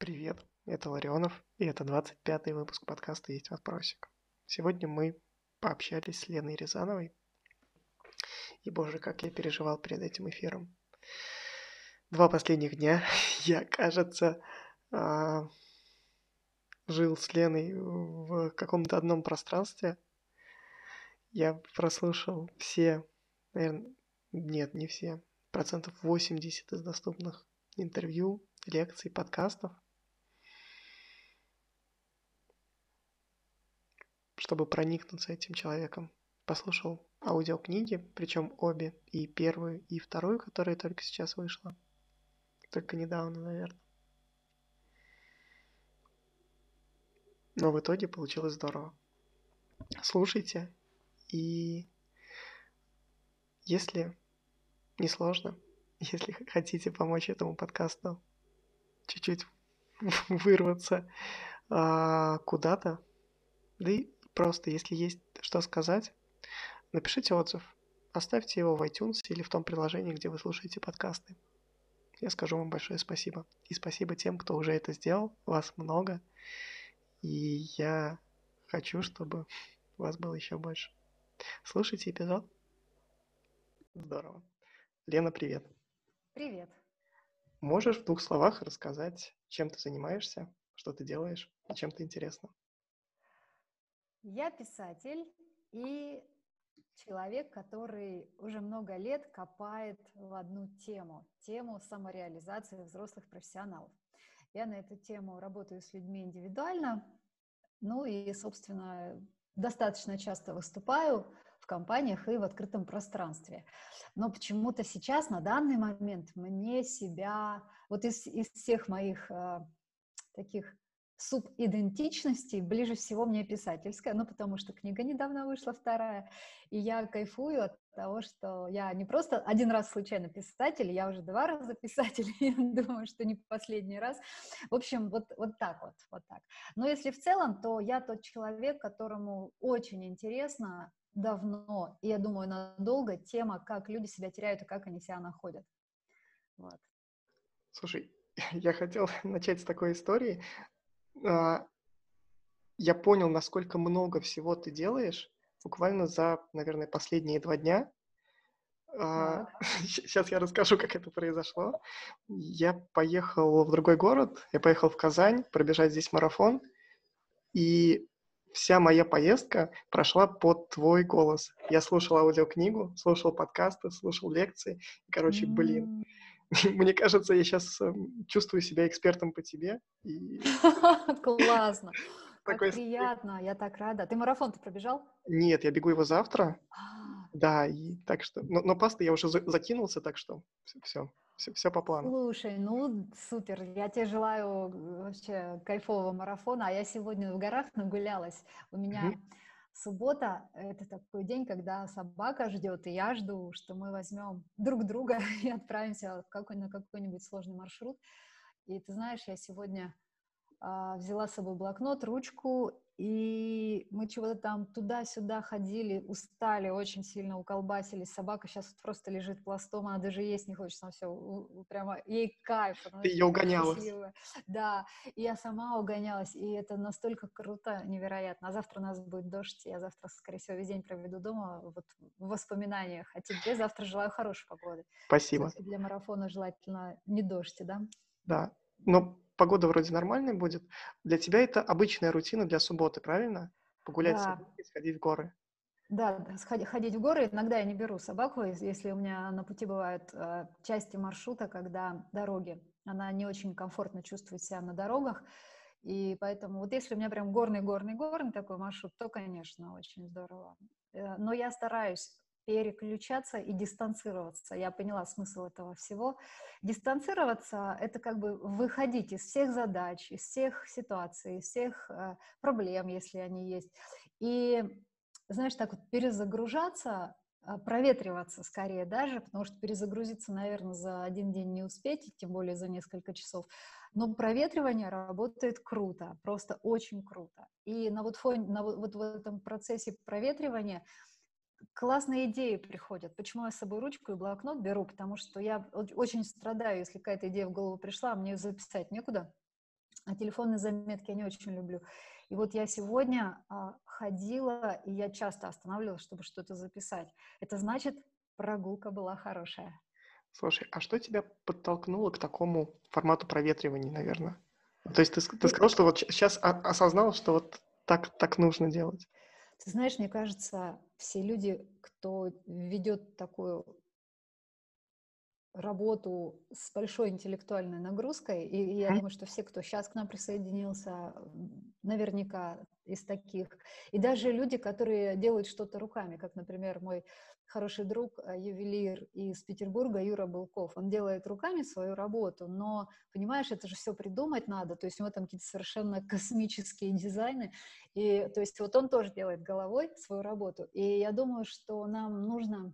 Привет, это Ларионов, и это 25-й выпуск подкаста «Есть вопросик». Сегодня мы пообщались с Леной Рязановой, и, боже, как я переживал перед этим эфиром. Два последних дня я, кажется, а, жил с Леной в каком-то одном пространстве. Я прослушал все, наверное, нет, не все, процентов 80 из доступных интервью, лекций, подкастов, чтобы проникнуться этим человеком. Послушал аудиокниги, причем обе, и первую, и вторую, которая только сейчас вышла. Только недавно, наверное. Но в итоге получилось здорово. Слушайте, и если не сложно, если хотите помочь этому подкасту чуть-чуть вырваться а, куда-то, да и просто, если есть что сказать, напишите отзыв, оставьте его в iTunes или в том приложении, где вы слушаете подкасты. Я скажу вам большое спасибо. И спасибо тем, кто уже это сделал. Вас много. И я хочу, чтобы вас было еще больше. Слушайте эпизод. Здорово. Лена, привет. Привет. Можешь в двух словах рассказать, чем ты занимаешься, что ты делаешь и чем ты интересна? Я писатель и человек, который уже много лет копает в одну тему, тему самореализации взрослых профессионалов. Я на эту тему работаю с людьми индивидуально, ну и, собственно, достаточно часто выступаю в компаниях и в открытом пространстве. Но почему-то сейчас, на данный момент, мне себя, вот из, из всех моих э, таких субидентичностей ближе всего мне писательская, ну, потому что книга недавно вышла, вторая, и я кайфую от того, что я не просто один раз случайно писатель, я уже два раза писатель, я думаю, что не последний раз. В общем, вот, вот так вот, вот так. Но если в целом, то я тот человек, которому очень интересно давно, и я думаю, надолго, тема, как люди себя теряют и как они себя находят. Вот. Слушай, я хотел начать с такой истории. А, я понял, насколько много всего ты делаешь буквально за, наверное, последние два дня. А, сейчас я расскажу, как это произошло. Я поехал в другой город, я поехал в Казань пробежать здесь марафон, и вся моя поездка прошла под твой голос. Я слушал аудиокнигу, слушал подкасты, слушал лекции. И, короче, блин, мне кажется, я сейчас эм, чувствую себя экспертом по тебе. Классно. Как приятно, я так рада. Ты марафон-то пробежал? Нет, я бегу его завтра. А. Да, и так что... Но, но пасты я уже закинулся, так что все, все, все по плану. Слушай, ну супер, я тебе желаю вообще кайфового марафона, а я сегодня в горах нагулялась. У меня... Mm-hmm Суббота — это такой день, когда собака ждет, и я жду, что мы возьмем друг друга и отправимся в какой, на какой-нибудь сложный маршрут. И ты знаешь, я сегодня взяла с собой блокнот, ручку и мы чего-то там туда-сюда ходили, устали, очень сильно уколбасились. Собака сейчас просто лежит пластом, она даже есть не хочет, она все, прямо, ей кайф. Ты ее угонялась. Счастливая. Да, и я сама угонялась, и это настолько круто, невероятно. А завтра у нас будет дождь, я завтра, скорее всего, весь день проведу дома вот, в воспоминаниях. А тебе завтра желаю хорошей погоды. Спасибо. Для марафона желательно не дождь, да? Да, но погода вроде нормальная будет. Для тебя это обычная рутина для субботы, правильно? Погулять да. с сходить в горы. Да, ходить в горы. Иногда я не беру собаку, если у меня на пути бывают э, части маршрута, когда дороги. Она не очень комфортно чувствует себя на дорогах. И поэтому вот если у меня прям горный-горный-горный такой маршрут, то, конечно, очень здорово. Э, но я стараюсь переключаться и дистанцироваться. Я поняла смысл этого всего. Дистанцироваться — это как бы выходить из всех задач, из всех ситуаций, из всех э, проблем, если они есть. И, знаешь, так вот перезагружаться, э, проветриваться скорее даже, потому что перезагрузиться, наверное, за один день не успеть, тем более за несколько часов. Но проветривание работает круто, просто очень круто. И на вот, фоне, на вот, вот в этом процессе проветривания классные идеи приходят. Почему я с собой ручку и блокнот беру? Потому что я очень страдаю, если какая-то идея в голову пришла, а мне записать некуда. А телефонные заметки я не очень люблю. И вот я сегодня а, ходила, и я часто останавливалась, чтобы что-то записать. Это значит, прогулка была хорошая. Слушай, а что тебя подтолкнуло к такому формату проветривания, наверное? То есть ты, ты сказал, что вот сейчас осознал, что вот так, так нужно делать. Ты знаешь, мне кажется, все люди, кто ведет такую работу с большой интеллектуальной нагрузкой, и я думаю, что все, кто сейчас к нам присоединился, наверняка из таких, и даже люди, которые делают что-то руками, как, например, мой хороший друг, э, ювелир из Петербурга, Юра Булков, он делает руками свою работу, но, понимаешь, это же все придумать надо, то есть у него там какие-то совершенно космические дизайны, и, то есть вот он тоже делает головой свою работу, и я думаю, что нам нужно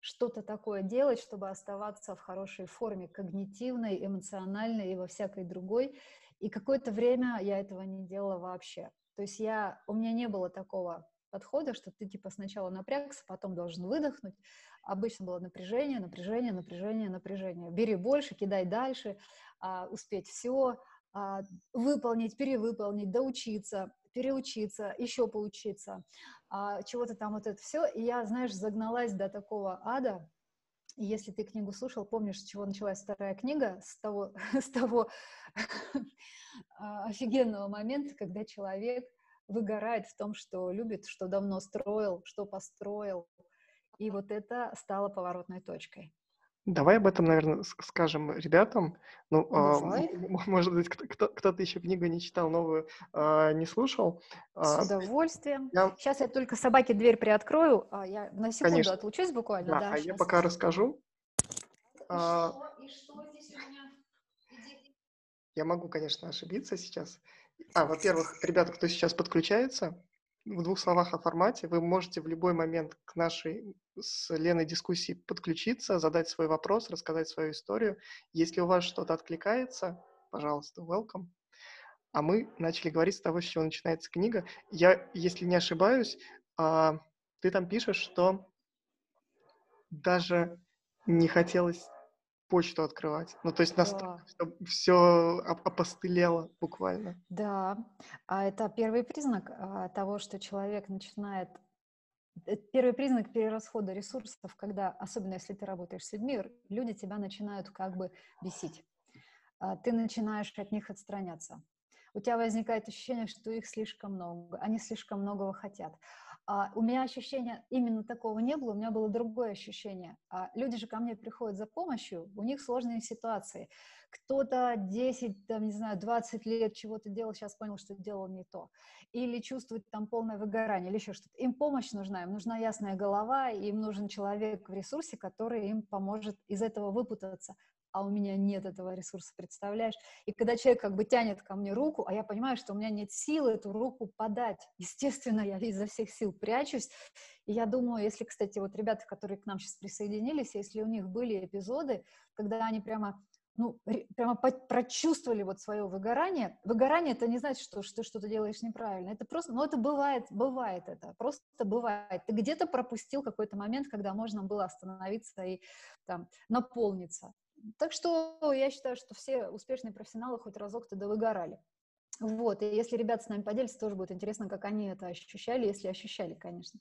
что-то такое делать, чтобы оставаться в хорошей форме, когнитивной, эмоциональной и во всякой другой. И какое-то время я этого не делала вообще. То есть я, у меня не было такого подхода, что ты типа сначала напрягся, потом должен выдохнуть. Обычно было напряжение, напряжение, напряжение, напряжение. Бери больше, кидай дальше, а, успеть все, а, выполнить, перевыполнить, доучиться, переучиться, еще поучиться, а, чего-то там вот это все. И я, знаешь, загналась до такого ада, если ты книгу слушал, помнишь, с чего началась вторая книга? С того, с того а, офигенного момента, когда человек выгорает в том, что любит, что давно строил, что построил. И вот это стало поворотной точкой. Давай об этом, наверное, скажем ребятам. Ну, э, может быть, кто-то еще книгу не читал, новую э, не слушал. С удовольствием. Я... Сейчас я только собаке дверь приоткрою. А я на секунду Конечно. отлучусь буквально. Да, да а я пока расскажу. И а... что, и что здесь у меня? Я могу, конечно, ошибиться сейчас. А, во-первых, ребята, кто сейчас подключается, в двух словах о формате. Вы можете в любой момент к нашей с Леной дискуссии подключиться, задать свой вопрос, рассказать свою историю. Если у вас что-то откликается, пожалуйста, welcome. А мы начали говорить с того, с чего начинается книга. Я, если не ошибаюсь, а, ты там пишешь, что даже не хотелось почту открывать. Ну, то есть настолько да. все опостылело буквально. Да, а это первый признак а, того, что человек начинает э, Первый признак перерасхода ресурсов, когда, особенно если ты работаешь с людьми, люди тебя начинают как бы бесить. А, ты начинаешь от них отстраняться. У тебя возникает ощущение, что их слишком много, они слишком многого хотят. А, у меня ощущения именно такого не было, у меня было другое ощущение. А, люди же ко мне приходят за помощью, у них сложные ситуации. Кто-то 10, там, не знаю, 20 лет чего-то делал, сейчас понял, что делал не то. Или чувствует там полное выгорание, или еще что-то. Им помощь нужна, им нужна ясная голова, им нужен человек в ресурсе, который им поможет из этого выпутаться а у меня нет этого ресурса, представляешь? И когда человек как бы тянет ко мне руку, а я понимаю, что у меня нет силы эту руку подать, естественно, я изо всех сил прячусь. И я думаю, если, кстати, вот ребята, которые к нам сейчас присоединились, если у них были эпизоды, когда они прямо ну, прямо прочувствовали вот свое выгорание. Выгорание это не значит, что, что ты что-то делаешь неправильно. Это просто, ну, это бывает, бывает это, просто бывает. Ты где-то пропустил какой-то момент, когда можно было остановиться и там наполниться. Так что я считаю, что все успешные профессионалы хоть разок тогда выгорали. Вот, и если ребята с нами поделятся, тоже будет интересно, как они это ощущали, если ощущали, конечно.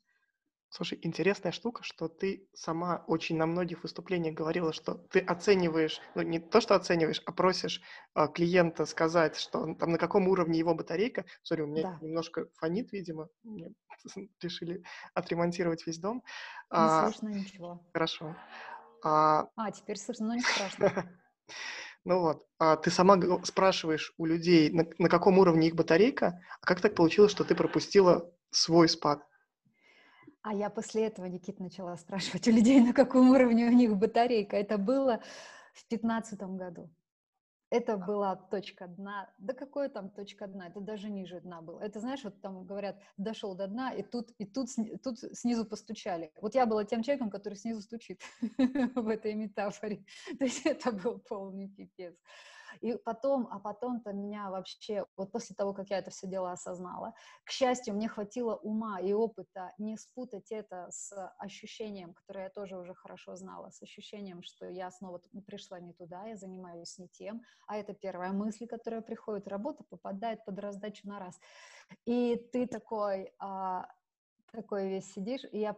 Слушай, интересная штука, что ты сама очень на многих выступлениях говорила, что ты оцениваешь, ну не то, что оцениваешь, а просишь а, клиента сказать, что там на каком уровне его батарейка. Сори, у меня да. немножко фонит, видимо, мне решили отремонтировать весь дом. Не а, слышно ничего. Хорошо. А, а теперь слышно, но не страшно. Ну вот, а ты сама спрашиваешь у людей, на, на каком уровне их батарейка, а как так получилось, что ты пропустила свой спад? А я после этого, Никит, начала спрашивать у людей, на каком уровне у них батарейка. Это было в пятнадцатом году. Это была точка дна. Да какое там точка дна? Это даже ниже дна было. Это, знаешь, вот там говорят, дошел до дна, и тут, и тут, тут снизу постучали. Вот я была тем человеком, который снизу стучит в этой метафоре. То есть это был полный пипец. И потом, а потом-то меня вообще, вот после того, как я это все дело осознала, к счастью, мне хватило ума и опыта не спутать это с ощущением, которое я тоже уже хорошо знала, с ощущением, что я снова пришла не туда, я занимаюсь не тем, а это первая мысль, которая приходит, работа попадает под раздачу на раз. И ты такой, а, такой весь сидишь, и я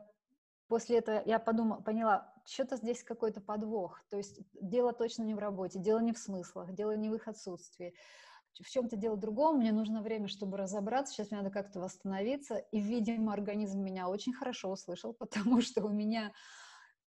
после этого я подумала, поняла, что-то здесь какой-то подвох. То есть дело точно не в работе, дело не в смыслах, дело не в их отсутствии. В чем-то дело другом, мне нужно время, чтобы разобраться, сейчас мне надо как-то восстановиться, и, видимо, организм меня очень хорошо услышал, потому что у меня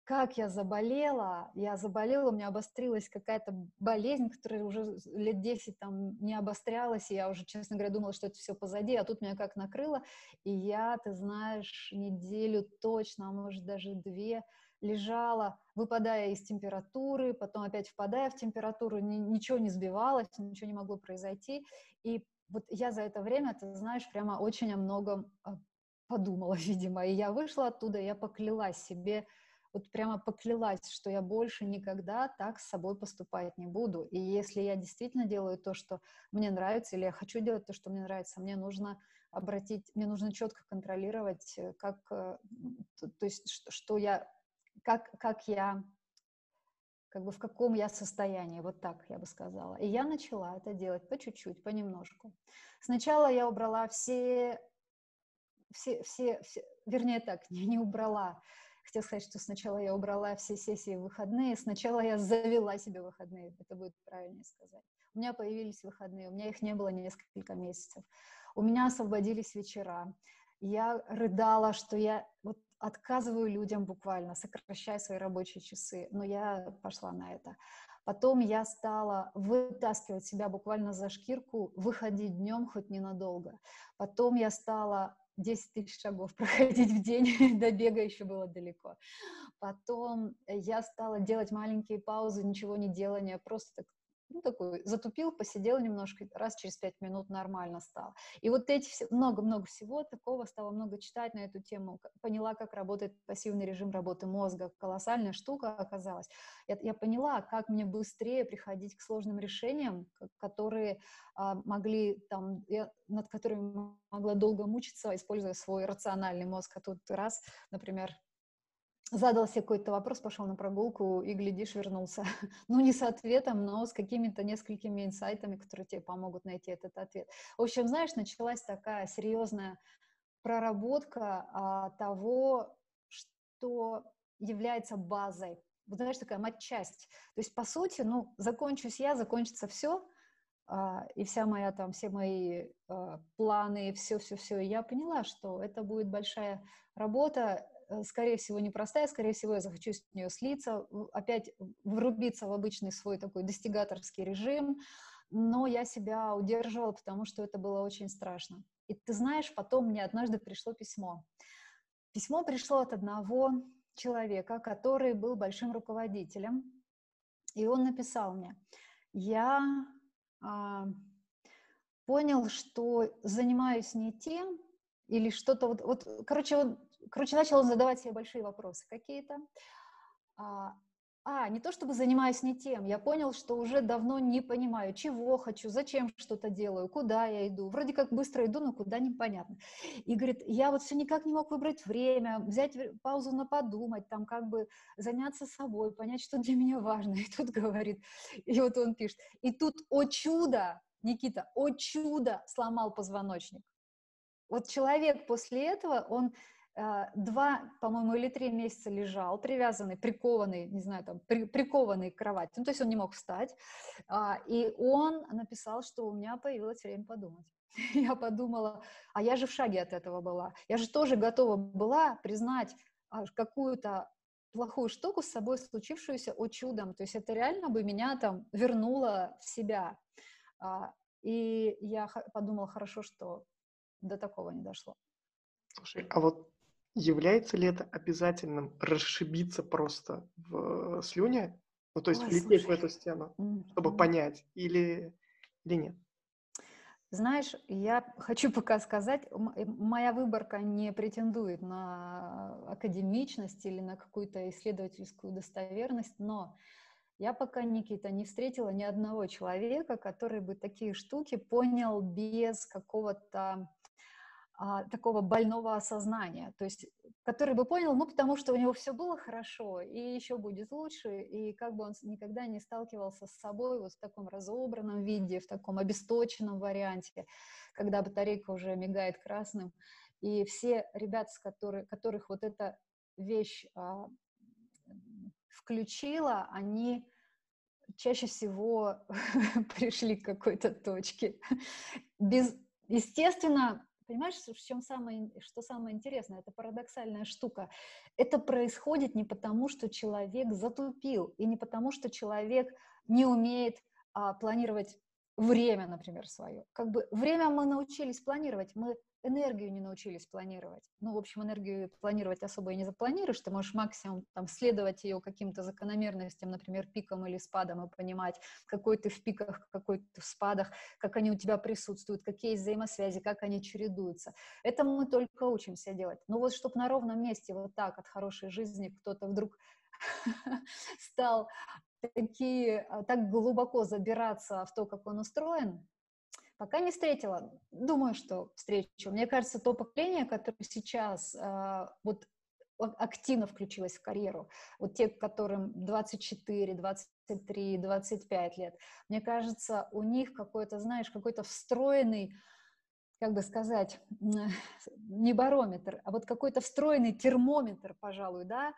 как я заболела, я заболела, у меня обострилась какая-то болезнь, которая уже лет 10 там не обострялась, и я уже, честно говоря, думала, что это все позади, а тут меня как накрыло, и я, ты знаешь, неделю точно, а может даже две, лежала, выпадая из температуры, потом опять впадая в температуру, ни, ничего не сбивалось, ничего не могло произойти, и вот я за это время, ты знаешь, прямо очень о многом а, подумала, видимо, и я вышла оттуда, я поклялась себе, вот прямо поклялась, что я больше никогда так с собой поступать не буду. И если я действительно делаю то, что мне нравится, или я хочу делать то, что мне нравится, мне нужно обратить, мне нужно четко контролировать, э, как, э, то, то есть, что, что я, как, как я, как бы в каком я состоянии, вот так я бы сказала. И я начала это делать по чуть-чуть, понемножку. Сначала я убрала все, все, все, все вернее так, не, не убрала, Хотела сказать, что сначала я убрала все сессии выходные, сначала я завела себе выходные, это будет правильнее сказать. У меня появились выходные, у меня их не было несколько месяцев. У меня освободились вечера. Я рыдала, что я вот отказываю людям буквально, сокращая свои рабочие часы, но я пошла на это. Потом я стала вытаскивать себя буквально за шкирку, выходить днем хоть ненадолго. Потом я стала 10 тысяч шагов проходить в день, до бега еще было далеко. Потом я стала делать маленькие паузы, ничего не делания, просто ну, такой, затупил, посидел немножко, раз через пять минут нормально стало. И вот эти много-много всего такого, стало много читать на эту тему, поняла, как работает пассивный режим работы мозга, колоссальная штука оказалась. Я, я поняла, как мне быстрее приходить к сложным решениям, которые а, могли там, я, над которыми могла долго мучиться, используя свой рациональный мозг, а тут раз, например, задал себе какой-то вопрос, пошел на прогулку и, глядишь, вернулся. ну, не с ответом, но с какими-то несколькими инсайтами, которые тебе помогут найти этот ответ. В общем, знаешь, началась такая серьезная проработка а, того, что является базой. Вот знаешь, такая матчасть. То есть, по сути, ну, закончусь я, закончится все, а, и вся моя там, все мои а, планы, все-все-все. Я поняла, что это будет большая работа, скорее всего, непростая, скорее всего, я захочу с нее слиться, опять врубиться в обычный свой такой достигаторский режим, но я себя удерживала, потому что это было очень страшно. И ты знаешь, потом мне однажды пришло письмо. Письмо пришло от одного человека, который был большим руководителем, и он написал мне, я а, понял, что занимаюсь не тем, или что-то вот, вот, короче, он короче, начал задавать себе большие вопросы какие-то. А, а, не то чтобы занимаюсь не тем, я понял, что уже давно не понимаю, чего хочу, зачем что-то делаю, куда я иду. Вроде как быстро иду, но куда непонятно. И говорит, я вот все никак не мог выбрать время, взять паузу на подумать, там как бы заняться собой, понять, что для меня важно. И тут говорит, и вот он пишет, и тут, о чудо, Никита, о чудо, сломал позвоночник. Вот человек после этого, он два, по-моему, или три месяца лежал, привязанный, прикованный, не знаю, там, при, прикованный к кровати, ну, то есть он не мог встать, а, и он написал, что у меня появилось время подумать. Я подумала, а я же в шаге от этого была, я же тоже готова была признать а, какую-то плохую штуку с собой случившуюся о чудом, то есть это реально бы меня там вернуло в себя. И я подумала, хорошо, что до такого не дошло. Слушай, а вот Является ли это обязательным расшибиться просто в слюне? Ну, то есть Ой, влететь слушай. в эту стену, mm-hmm. чтобы понять, или, или нет? Знаешь, я хочу пока сказать, э, моя выборка не претендует на академичность или на какую-то исследовательскую достоверность, но Я пока, Никита, не встретила ни одного человека, который бы такие штуки понял без какого-то а, такого больного осознания, то есть который бы понял, ну, потому что у него все было хорошо, и еще будет лучше, и как бы он никогда не сталкивался с собой вот в таком разобранном виде, в таком обесточенном варианте, когда батарейка уже мигает красным, и все ребята, с которых, которых вот эта вещь а, включила, они чаще всего пришли к какой-то точке. Без, естественно, Понимаешь, в чем самое, что самое интересное? Это парадоксальная штука. Это происходит не потому, что человек затупил, и не потому, что человек не умеет а, планировать время, например, свое. Как бы время мы научились планировать, мы энергию не научились планировать. Ну, в общем, энергию планировать особо и не запланируешь, ты можешь максимум там следовать ее каким-то закономерностям, например, пиком или спадом, и понимать, какой ты в пиках, какой ты в спадах, как они у тебя присутствуют, какие есть взаимосвязи, как они чередуются. Это мы только учимся делать. Но вот чтобы на ровном месте вот так от хорошей жизни кто-то вдруг стал такие, а, так глубоко забираться в то, как он устроен, Пока не встретила. Думаю, что встречу. Мне кажется, то поколение, которое сейчас э, вот активно включилось в карьеру, вот те, которым 24, 23, 25 лет, мне кажется, у них какой-то, знаешь, какой-то встроенный, как бы сказать, не барометр, а вот какой-то встроенный термометр, пожалуй, да,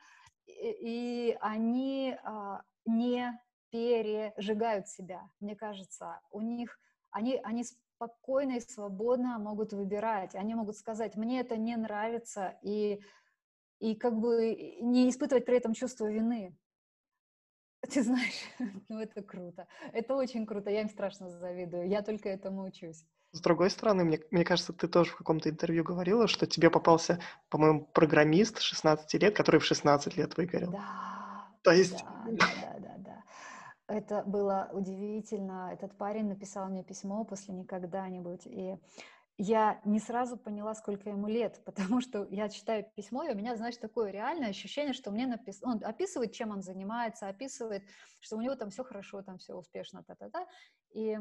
и, и они а, не пережигают себя, мне кажется, у них они, они спокойно и свободно могут выбирать. Они могут сказать, мне это не нравится, и, и как бы не испытывать при этом чувство вины. Ты знаешь, ну это круто. Это очень круто. Я им страшно завидую. Я только этому учусь. С другой стороны, мне, мне кажется, ты тоже в каком-то интервью говорила, что тебе попался, по-моему, программист 16 лет, который в 16 лет выгорел. Да. То есть... Да, да, да, да. Это было удивительно. Этот парень написал мне письмо после «Никогда-нибудь», и я не сразу поняла, сколько ему лет, потому что я читаю письмо, и у меня, знаешь, такое реальное ощущение, что мне написано, он описывает, чем он занимается, описывает, что у него там все хорошо, там все успешно, та-та-та, и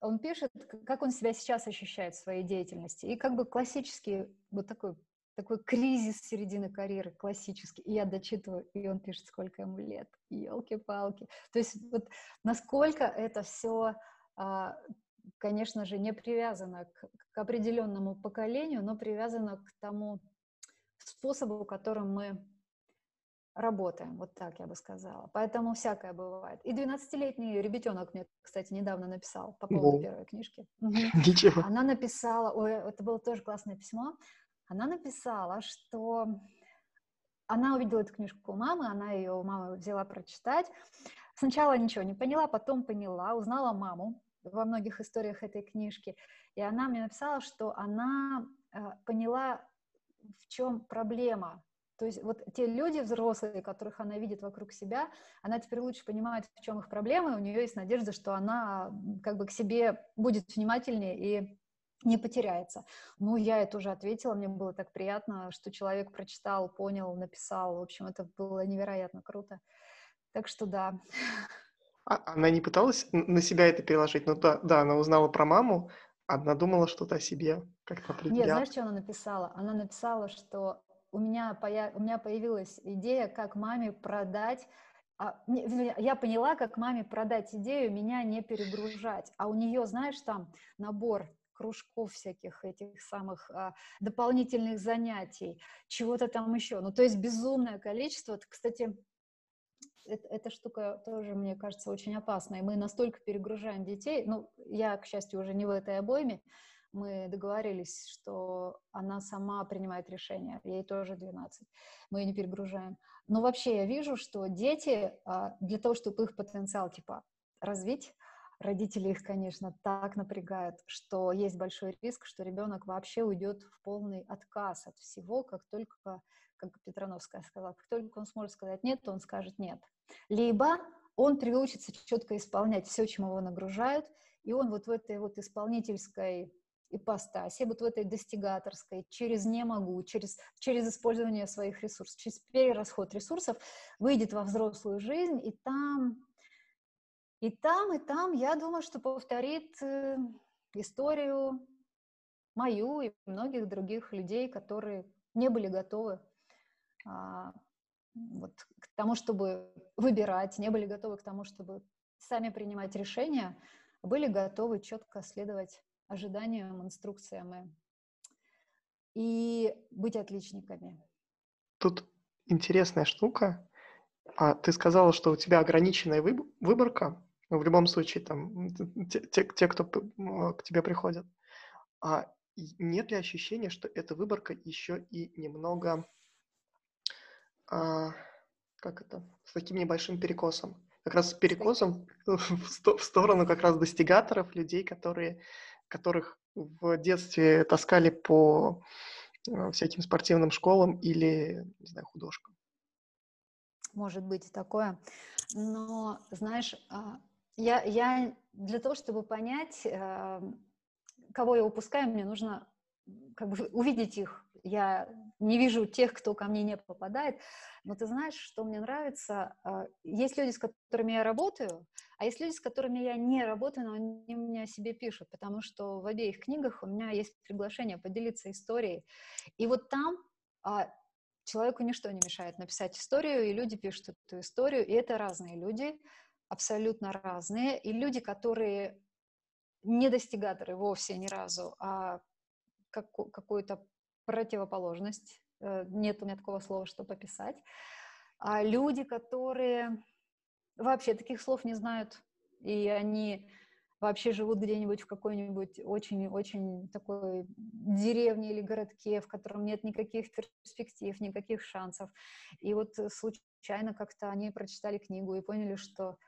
он пишет, как он себя сейчас ощущает в своей деятельности, и как бы классический вот такой такой кризис середины карьеры, классический. И я дочитываю, и он пишет, сколько ему лет. Елки-палки. То есть вот насколько это все, а, конечно же, не привязано к, к определенному поколению, но привязано к тому способу, которым мы работаем, вот так я бы сказала. Поэтому всякое бывает. И 12-летний ребятенок мне, кстати, недавно написал по поводу О. первой книжки. Ничего. Она написала, ой, это было тоже классное письмо, она написала, что она увидела эту книжку у мамы, она ее у мамы взяла прочитать. Сначала ничего не поняла, потом поняла, узнала маму во многих историях этой книжки. И она мне написала, что она э, поняла, в чем проблема. То есть вот те люди взрослые, которых она видит вокруг себя, она теперь лучше понимает, в чем их проблемы, у нее есть надежда, что она как бы к себе будет внимательнее и не потеряется. Ну, я это уже ответила, мне было так приятно, что человек прочитал, понял, написал. В общем, это было невероятно круто. Так что да. А она не пыталась на себя это переложить? Ну да, да, она узнала про маму, она думала что-то о себе, как-то Нет, знаешь, что она написала? Она написала, что у меня, поя... у меня появилась идея, как маме продать а, я поняла, как маме продать идею, меня не перегружать. А у нее, знаешь, там набор кружков всяких этих самых а, дополнительных занятий, чего-то там еще. Ну, то есть безумное количество. Кстати, это, эта штука тоже, мне кажется, очень опасная. Мы настолько перегружаем детей. Ну, я, к счастью, уже не в этой обойме. Мы договорились, что она сама принимает решение. Ей тоже 12. Мы ее не перегружаем. Но вообще я вижу, что дети а, для того, чтобы их потенциал типа развить, родители их, конечно, так напрягают, что есть большой риск, что ребенок вообще уйдет в полный отказ от всего, как только, как Петрановская сказала, как только он сможет сказать нет, то он скажет нет. Либо он приучится четко исполнять все, чему его нагружают, и он вот в этой вот исполнительской ипостаси, вот в этой достигаторской, через «не могу», через, через использование своих ресурсов, через перерасход ресурсов, выйдет во взрослую жизнь, и там, и там, и там, я думаю, что повторит э, историю мою и многих других людей, которые не были готовы а, вот, к тому, чтобы выбирать, не были готовы к тому, чтобы сами принимать решения, были готовы четко следовать ожиданиям, инструкциям и быть отличниками. Тут интересная штука. А ты сказала, что у тебя ограниченная выборка. Ну, в любом случае, там, те, те, те кто к тебе приходят. А нет ли ощущения, что эта выборка еще и немного, а, как это, с таким небольшим перекосом? Как раз с перекосом в, сто, в сторону как раз достигаторов, людей, которые, которых в детстве таскали по а, всяким спортивным школам или, не знаю, художкам. Может быть такое. Но, знаешь, а, я, я для того, чтобы понять, кого я упускаю, мне нужно как бы увидеть их. Я не вижу тех, кто ко мне не попадает. Но ты знаешь, что мне нравится? А, есть люди, с которыми я работаю, а есть люди, с которыми я не работаю, но они мне о себе пишут, потому что в обеих книгах у меня есть приглашение поделиться историей. И вот там а, человеку ничто не мешает написать историю, и люди пишут эту историю, и это разные люди, абсолютно разные, и люди, которые не достигаторы вовсе ни разу, а как, какую-то противоположность. Э, нет у меня такого слова, чтобы описать. А люди, которые вообще таких слов не знают, и они вообще живут где-нибудь в какой-нибудь очень-очень такой деревне или городке, в котором нет никаких перспектив, никаких шансов. И вот случайно как-то они прочитали книгу и поняли, что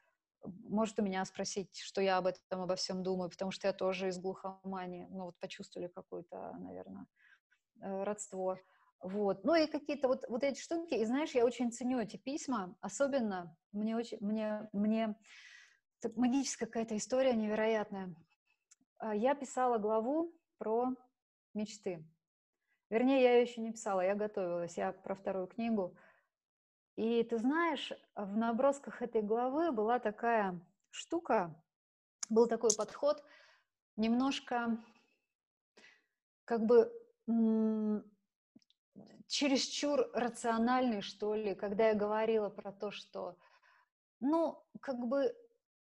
может у меня спросить, что я об этом, обо всем думаю, потому что я тоже из глухомании, ну вот почувствовали какое-то, наверное, э, родство. Вот. Ну и какие-то вот, вот эти штуки. И знаешь, я очень ценю эти письма, особенно мне очень, мне, мне магическая какая-то история невероятная. А, я писала главу про мечты. Вернее, я ее еще не писала, я готовилась, я про вторую книгу. И ты знаешь, в набросках этой главы была такая штука, был такой подход, немножко как бы чересчур рациональный, что ли, когда я говорила про то, что, ну, как бы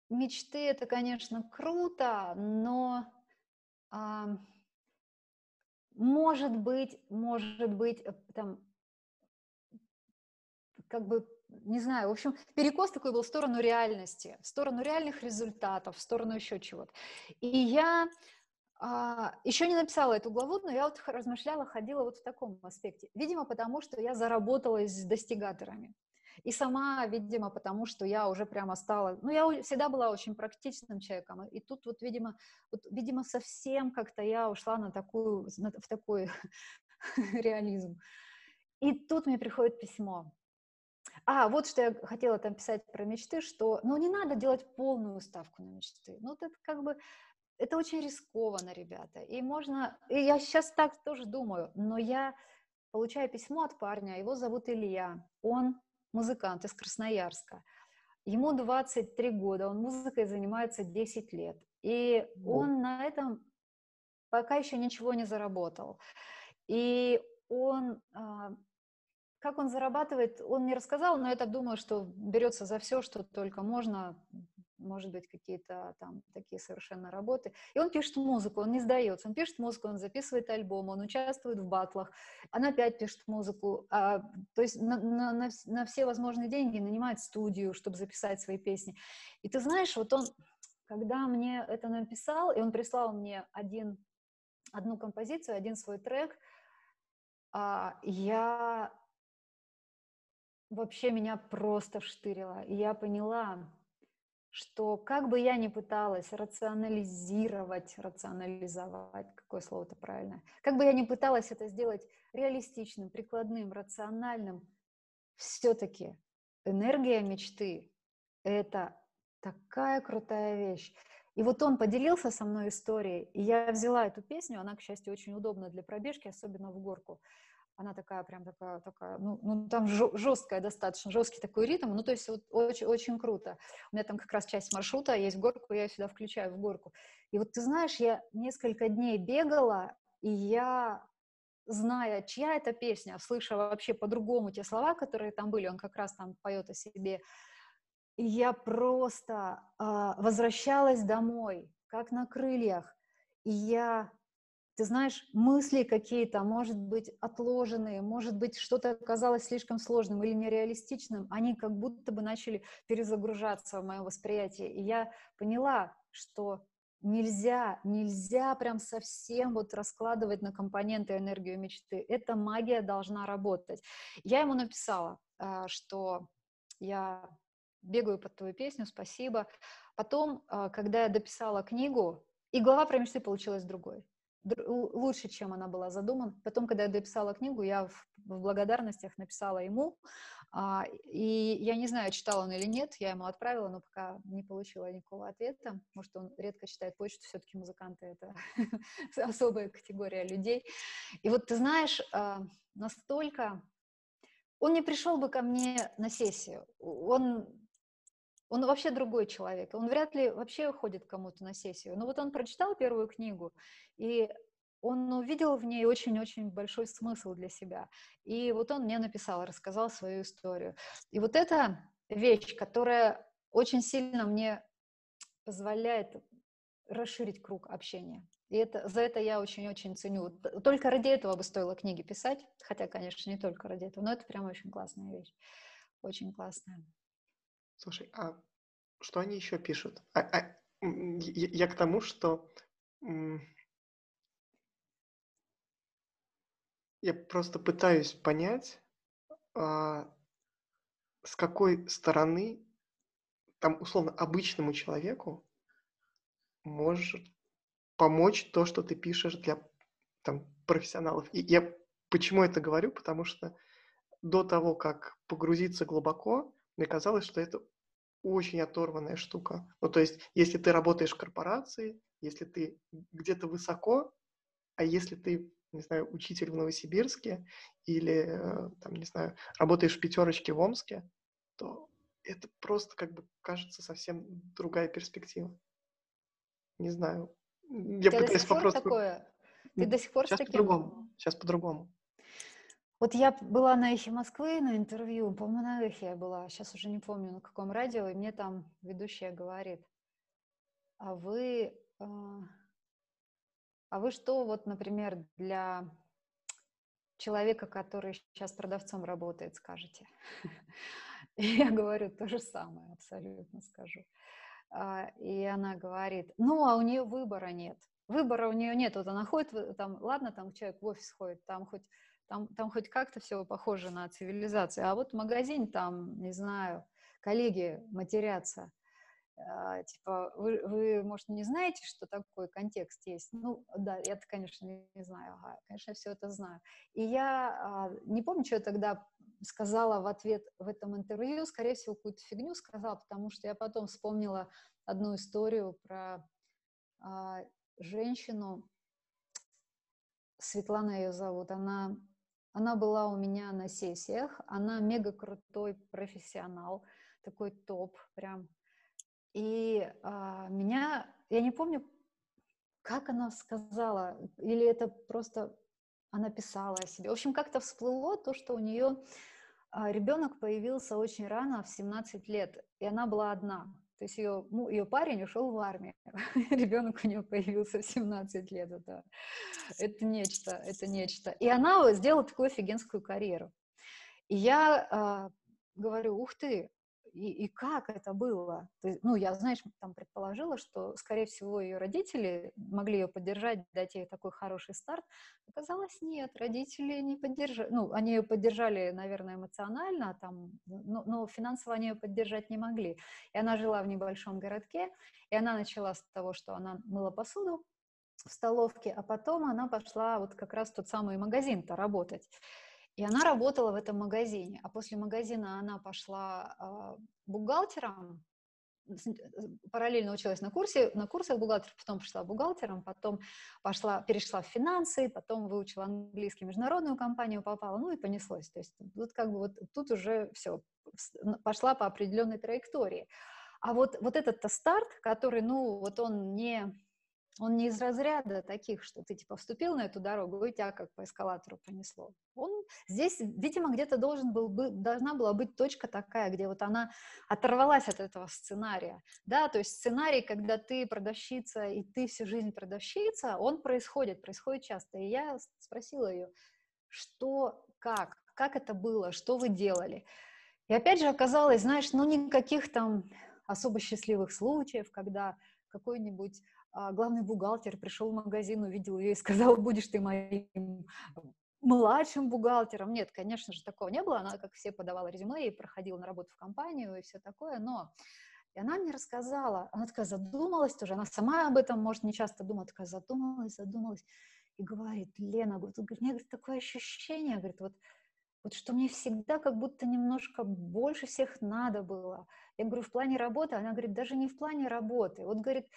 мечты это, конечно, круто, но а, может быть, может быть, э, там как бы, не знаю, в общем, перекос такой был в сторону реальности, в сторону реальных результатов, в сторону еще чего-то. И я а, еще не написала эту главу, но я вот размышляла, ходила вот в таком аспекте. Видимо, потому что я заработалась с достигаторами. И сама, видимо, потому что я уже прямо стала... Ну, я всегда была очень практичным человеком. И тут вот, видимо, вот, видимо совсем как-то я ушла на такую, на, в такой реализм. И тут мне приходит письмо. А, вот что я хотела там писать про мечты, что, ну, не надо делать полную ставку на мечты. Ну, это как бы, это очень рискованно, ребята. И можно, и я сейчас так тоже думаю, но я получаю письмо от парня, его зовут Илья, он музыкант из Красноярска. Ему 23 года, он музыкой занимается 10 лет. И он на этом пока еще ничего не заработал. И он а, как он зарабатывает, он не рассказал, но так думаю, что берется за все, что только можно, может быть, какие-то там такие совершенно работы. И он пишет музыку, он не сдается, он пишет музыку, он записывает альбом, он участвует в батлах, он опять пишет музыку, а, то есть на, на, на, на все возможные деньги нанимает студию, чтобы записать свои песни. И ты знаешь, вот он, когда мне это написал, и он прислал мне один, одну композицию, один свой трек, а, я вообще меня просто вштырило. И я поняла, что как бы я ни пыталась рационализировать, рационализовать, какое слово-то правильное, как бы я ни пыталась это сделать реалистичным, прикладным, рациональным, все-таки энергия мечты – это такая крутая вещь. И вот он поделился со мной историей, и я взяла эту песню, она, к счастью, очень удобна для пробежки, особенно в горку. Она такая, прям такая, такая, ну, ну там жесткая достаточно, жесткий такой ритм, ну, то есть вот очень, очень круто. У меня там как раз часть маршрута есть горку, я сюда включаю в горку. И вот ты знаешь, я несколько дней бегала, и я зная, чья это песня, слыша вообще по-другому те слова, которые там были, он как раз там поет о себе, я просто э, возвращалась домой, как на крыльях, и я, ты знаешь, мысли какие-то, может быть, отложенные, может быть, что-то казалось слишком сложным или нереалистичным, они как будто бы начали перезагружаться в моем восприятии, и я поняла, что Нельзя, нельзя прям совсем вот раскладывать на компоненты энергию мечты. Эта магия должна работать. Я ему написала, а, что я бегаю под твою песню, спасибо. Потом, а, когда я дописала книгу, и глава про мечты получилась другой лучше, чем она была задумана. Потом, когда я дописала книгу, я в, в благодарностях написала ему, а, и я не знаю, читал он или нет, я ему отправила, но пока не получила никакого ответа. Может, он редко читает почту, все-таки музыканты — это особая категория людей. И вот ты знаешь, а, настолько... Он не пришел бы ко мне на сессию, он он вообще другой человек. Он вряд ли вообще ходит кому-то на сессию. Но вот он прочитал первую книгу, и он увидел в ней очень-очень большой смысл для себя. И вот он мне написал, рассказал свою историю. И вот эта вещь, которая очень сильно мне позволяет расширить круг общения. И это, за это я очень-очень ценю. Только ради этого бы стоило книги писать, хотя, конечно, не только ради этого, но это прям очень классная вещь. Очень классная. Слушай, а что они еще пишут? А, а, я, я к тому, что я просто пытаюсь понять, а, с какой стороны там, условно, обычному человеку может помочь то, что ты пишешь для там, профессионалов. И я почему это говорю? Потому что до того, как погрузиться глубоко, мне казалось, что это очень оторванная штука. Ну, то есть, если ты работаешь в корпорации, если ты где-то высоко, а если ты, не знаю, учитель в Новосибирске или, там, не знаю, работаешь в пятерочке в Омске, то это просто как бы кажется совсем другая перспектива. Не знаю. Я Ты пытаюсь вопрос... такое? Ты до сих пор Сейчас таким... по-другому. Сейчас по-другому. Вот я была на «Эхе Москвы» на интервью, по-моему, на «Эхе» я была, сейчас уже не помню, на каком радио, и мне там ведущая говорит, а вы, а, а вы что, вот, например, для человека, который сейчас продавцом работает, скажете? И я говорю то же самое, абсолютно скажу. А, и она говорит, ну, а у нее выбора нет. Выбора у нее нет. Вот она ходит, там, ладно, там человек в офис ходит, там хоть там, там хоть как-то все похоже на цивилизацию. А вот магазин там, не знаю, коллеги матерятся. А, типа, вы, вы, может, не знаете, что такой контекст есть? Ну, да, я-то, конечно, не, не знаю. Ага, конечно, все это знаю. И я а, не помню, что я тогда сказала в ответ в этом интервью. Скорее всего, какую-то фигню сказала, потому что я потом вспомнила одну историю про а, женщину, Светлана ее зовут, она она была у меня на сессиях, она мега крутой профессионал, такой топ прям. И а, меня, я не помню, как она сказала, или это просто она писала о себе. В общем, как-то всплыло то, что у нее а, ребенок появился очень рано, в 17 лет, и она была одна. То есть ее, ну, ее парень ушел в армию, ребенок у нее появился в 17 лет. Это, это нечто, это нечто. И она сделала такую офигенскую карьеру. И я э, говорю, ух ты, и, и как это было? То есть, ну, я, знаешь, там предположила, что, скорее всего, ее родители могли ее поддержать, дать ей такой хороший старт. Оказалось, нет, родители не поддержали. Ну, они ее поддержали, наверное, эмоционально, там, но, но финансово они ее поддержать не могли. И она жила в небольшом городке, и она начала с того, что она мыла посуду в столовке, а потом она пошла вот как раз в тот самый магазин-то работать. И она работала в этом магазине. А после магазина она пошла э, бухгалтером параллельно училась на курсе, на курсах бухгалтера, потом пошла бухгалтером, потом пошла, перешла в финансы, потом выучила английский, международную компанию попала, ну и понеслось. То есть вот как бы вот тут уже все, пошла по определенной траектории. А вот, вот этот-то старт, который, ну, вот он не, он не из разряда таких, что ты типа вступил на эту дорогу, и тебя как по эскалатору понесло. Он здесь, видимо, где-то должен был, должна была быть точка такая, где вот она оторвалась от этого сценария. Да, то есть сценарий, когда ты продавщица, и ты всю жизнь продавщица, он происходит, происходит часто. И я спросила ее, что, как, как это было, что вы делали. И опять же оказалось, знаешь, ну никаких там особо счастливых случаев, когда какой-нибудь главный бухгалтер пришел в магазин, увидел ее и сказал, будешь ты моим младшим бухгалтером. Нет, конечно же, такого не было. Она, как все, подавала резюме и проходила на работу в компанию и все такое, но и она мне рассказала, она такая задумалась тоже, она сама об этом, может, не часто думала, такая задумалась, задумалась, и говорит, Лена, говорит, у меня говорит, такое ощущение, говорит, вот, вот что мне всегда как будто немножко больше всех надо было. Я говорю, в плане работы, она говорит, даже не в плане работы. Вот, говорит,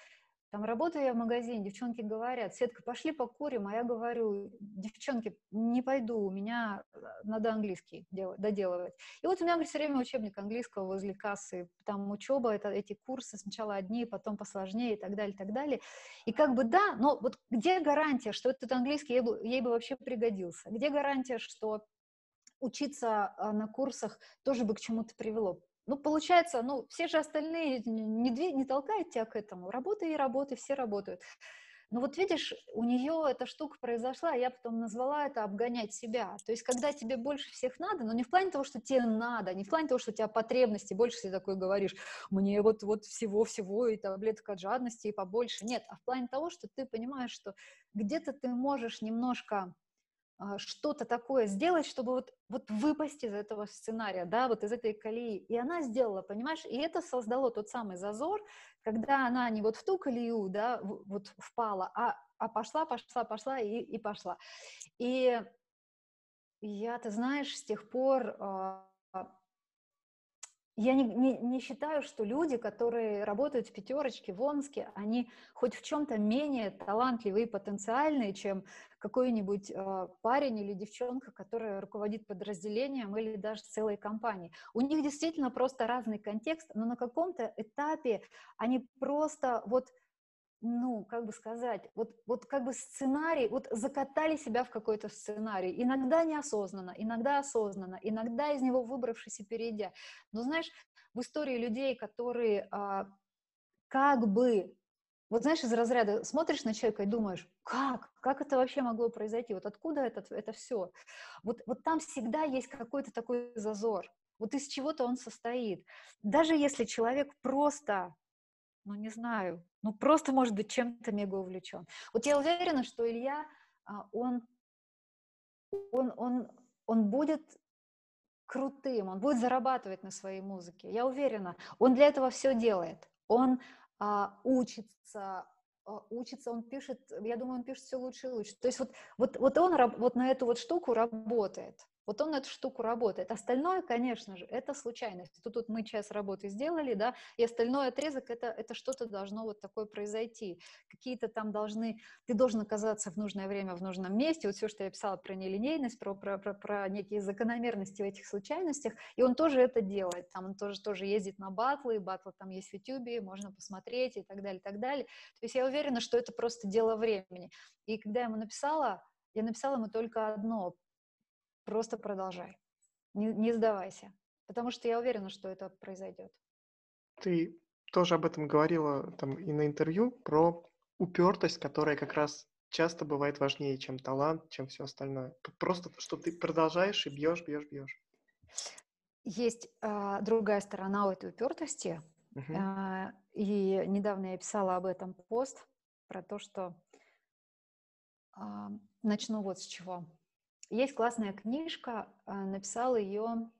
там работаю я в магазине, девчонки говорят, Светка, пошли покурим, а я говорю, девчонки, не пойду, у меня э, надо английский делать, доделывать. И вот у меня, говорит, все время учебник английского возле кассы, там учеба, это, эти курсы сначала одни, потом посложнее и так далее, и так далее. И как бы да, но вот где гарантия, что этот английский ей бы, ей бы вообще пригодился? Где гарантия, что учиться а, на курсах тоже бы к чему-то привело? Ну, получается, ну, все же остальные не, не, не толкают тебя к этому. Работай и работай, все работают. Но вот видишь, у нее эта штука произошла, я потом назвала это обгонять себя. То есть, когда тебе больше всех надо, но не в плане того, что тебе надо, не в плане того, что у тебя потребности, больше ты такой говоришь, мне вот, вот всего-всего, и таблеток от жадности, и побольше. Нет, а в плане того, что ты понимаешь, что где-то ты можешь немножко что-то такое сделать, чтобы вот, вот выпасть из этого сценария, да, вот из этой колеи. И она сделала, понимаешь, и это создало тот самый зазор, когда она не вот в ту колею, да, вот впала, а, а пошла, пошла, пошла и, и пошла. И я, ты знаешь, с тех пор а, я не, не, не считаю, что люди, которые работают в пятерочке в Омске, они хоть в чем-то менее талантливые и потенциальные, чем какой-нибудь э, парень или девчонка, которая руководит подразделением или даже целой компанией. У них действительно просто разный контекст, но на каком-то этапе они просто вот ну, как бы сказать, вот, вот как бы сценарий, вот закатали себя в какой-то сценарий, иногда неосознанно, иногда осознанно, иногда из него выбравшись и перейдя. Но знаешь, в истории людей, которые а, как бы, вот знаешь, из разряда смотришь на человека и думаешь, как, как это вообще могло произойти, вот откуда это, это все? Вот, вот там всегда есть какой-то такой зазор, вот из чего-то он состоит. Даже если человек просто ну не знаю, ну просто может быть чем-то мега увлечен. Вот я уверена, что Илья, а, он, он, он, он будет крутым, он будет зарабатывать на своей музыке. Я уверена, он для этого все делает. Он а, учится, а, учится, он пишет, я думаю, он пишет все лучше и лучше. То есть вот, вот, вот он вот на эту вот штуку работает. Вот он эту штуку работает. Остальное, конечно же, это случайность. Тут, тут мы час работы сделали, да, и остальной отрезок это, это что-то должно вот такое произойти. Какие-то там должны, ты должен оказаться в нужное время в нужном месте. Вот все, что я писала про нелинейность, про, про, про, про некие закономерности в этих случайностях, и он тоже это делает. Там он тоже, тоже ездит на батлы, батлы там есть в YouTube, можно посмотреть и так далее, и так далее. То есть я уверена, что это просто дело времени. И когда я ему написала, я написала ему только одно, Просто продолжай. Не, не сдавайся. Потому что я уверена, что это произойдет. Ты тоже об этом говорила там и на интервью про упертость, которая как раз часто бывает важнее, чем талант, чем все остальное. Просто, что ты продолжаешь и бьешь, бьешь, бьешь. Есть а, другая сторона у этой упертости. Uh-huh. А, и недавно я писала об этом пост про то, что а, начну вот с чего. Есть классная книжка, а, написал ее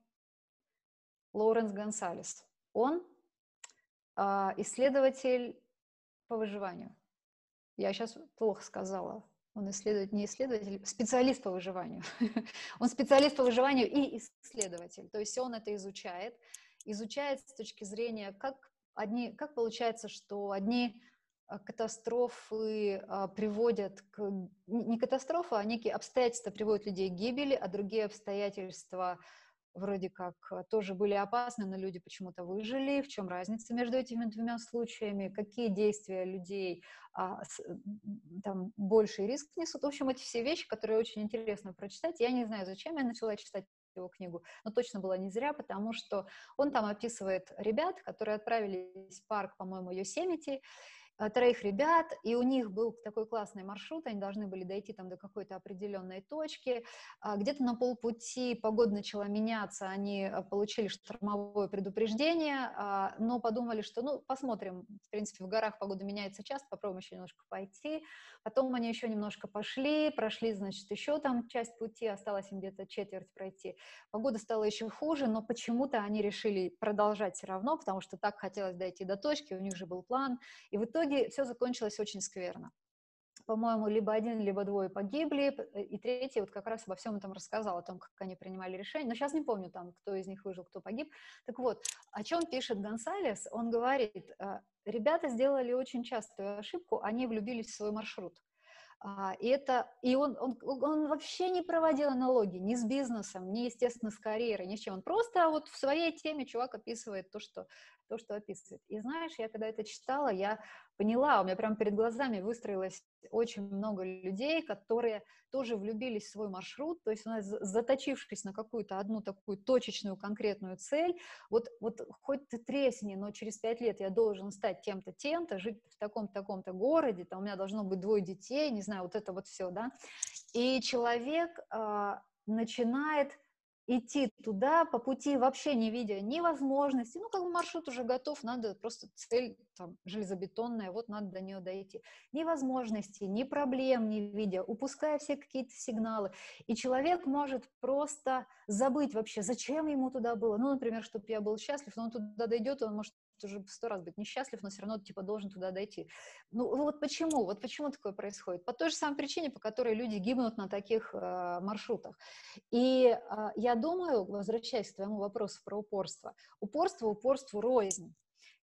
Лоуренс Гонсалес. Он а, исследователь по выживанию. Я сейчас плохо сказала. Он исследователь, не исследователь, специалист по выживанию. он специалист по выживанию и исследователь. То есть он это изучает. Изучает с точки зрения, как одни, как получается, что одни катастрофы а, приводят к... Не катастрофы, а некие обстоятельства приводят людей к гибели, а другие обстоятельства вроде как э, тоже были опасны, но люди почему-то выжили. В чем разница между этими двумя случаями? Какие действия людей а, с, там больший риск несут? В общем, эти все вещи, которые очень интересно прочитать. Я не знаю, зачем я начала читать его книгу, но точно было не зря, потому что он там описывает ребят, которые отправились в парк, по-моему, Йосемити, троих ребят, и у них был такой классный маршрут, они должны были дойти там до какой-то определенной точки. А где-то на полпути погода начала меняться, они э, получили штормовое предупреждение, а, но подумали, что, ну, посмотрим, в принципе, в горах погода меняется часто, попробуем еще немножко пойти. Потом они еще немножко пошли, прошли, значит, еще там часть пути, осталось им где-то четверть пройти. Погода стала еще хуже, но почему-то они решили продолжать все равно, потому что так хотелось дойти до точки, у них же был план, и в итоге итоге все закончилось очень скверно. По-моему, либо один, либо двое погибли, и третий вот как раз обо всем этом рассказал, о том, как они принимали решения. Но сейчас не помню там, кто из них выжил, кто погиб. Так вот, о чем пишет Гонсалес? Он говорит, «Э, ребята сделали очень частую ошибку, они влюбились в свой маршрут. А, и это, и он, он, он вообще не проводил аналогии ни с бизнесом, ни, естественно, с карьерой, ни с чем. Он просто вот в своей теме чувак описывает то, что, то, что описывает. И знаешь, я когда это читала, я поняла, у меня прямо перед глазами выстроилось очень много людей, которые тоже влюбились в свой маршрут, то есть, заточившись на какую-то одну такую точечную конкретную цель, вот, вот хоть ты тресни, но через пять лет я должен стать тем-то, тем-то, жить в таком-то, таком-то городе, там у меня должно быть двое детей, не знаю, вот это вот все, да, и человек э, начинает идти туда по пути, вообще не видя ни возможности, ну, как бы маршрут уже готов, надо просто цель там железобетонная, вот надо до нее дойти. Ни возможностей, ни проблем не видя, упуская все какие-то сигналы. И человек может просто забыть вообще, зачем ему туда было. Ну, например, чтобы я был счастлив, но он туда дойдет, он может уже сто раз быть несчастлив, но все равно типа должен туда дойти. Ну вот почему? Вот почему такое происходит? По той же самой причине, по которой люди гибнут на таких э, маршрутах. И э, я думаю, возвращаясь к твоему вопросу про упорство, упорство упорству рознь.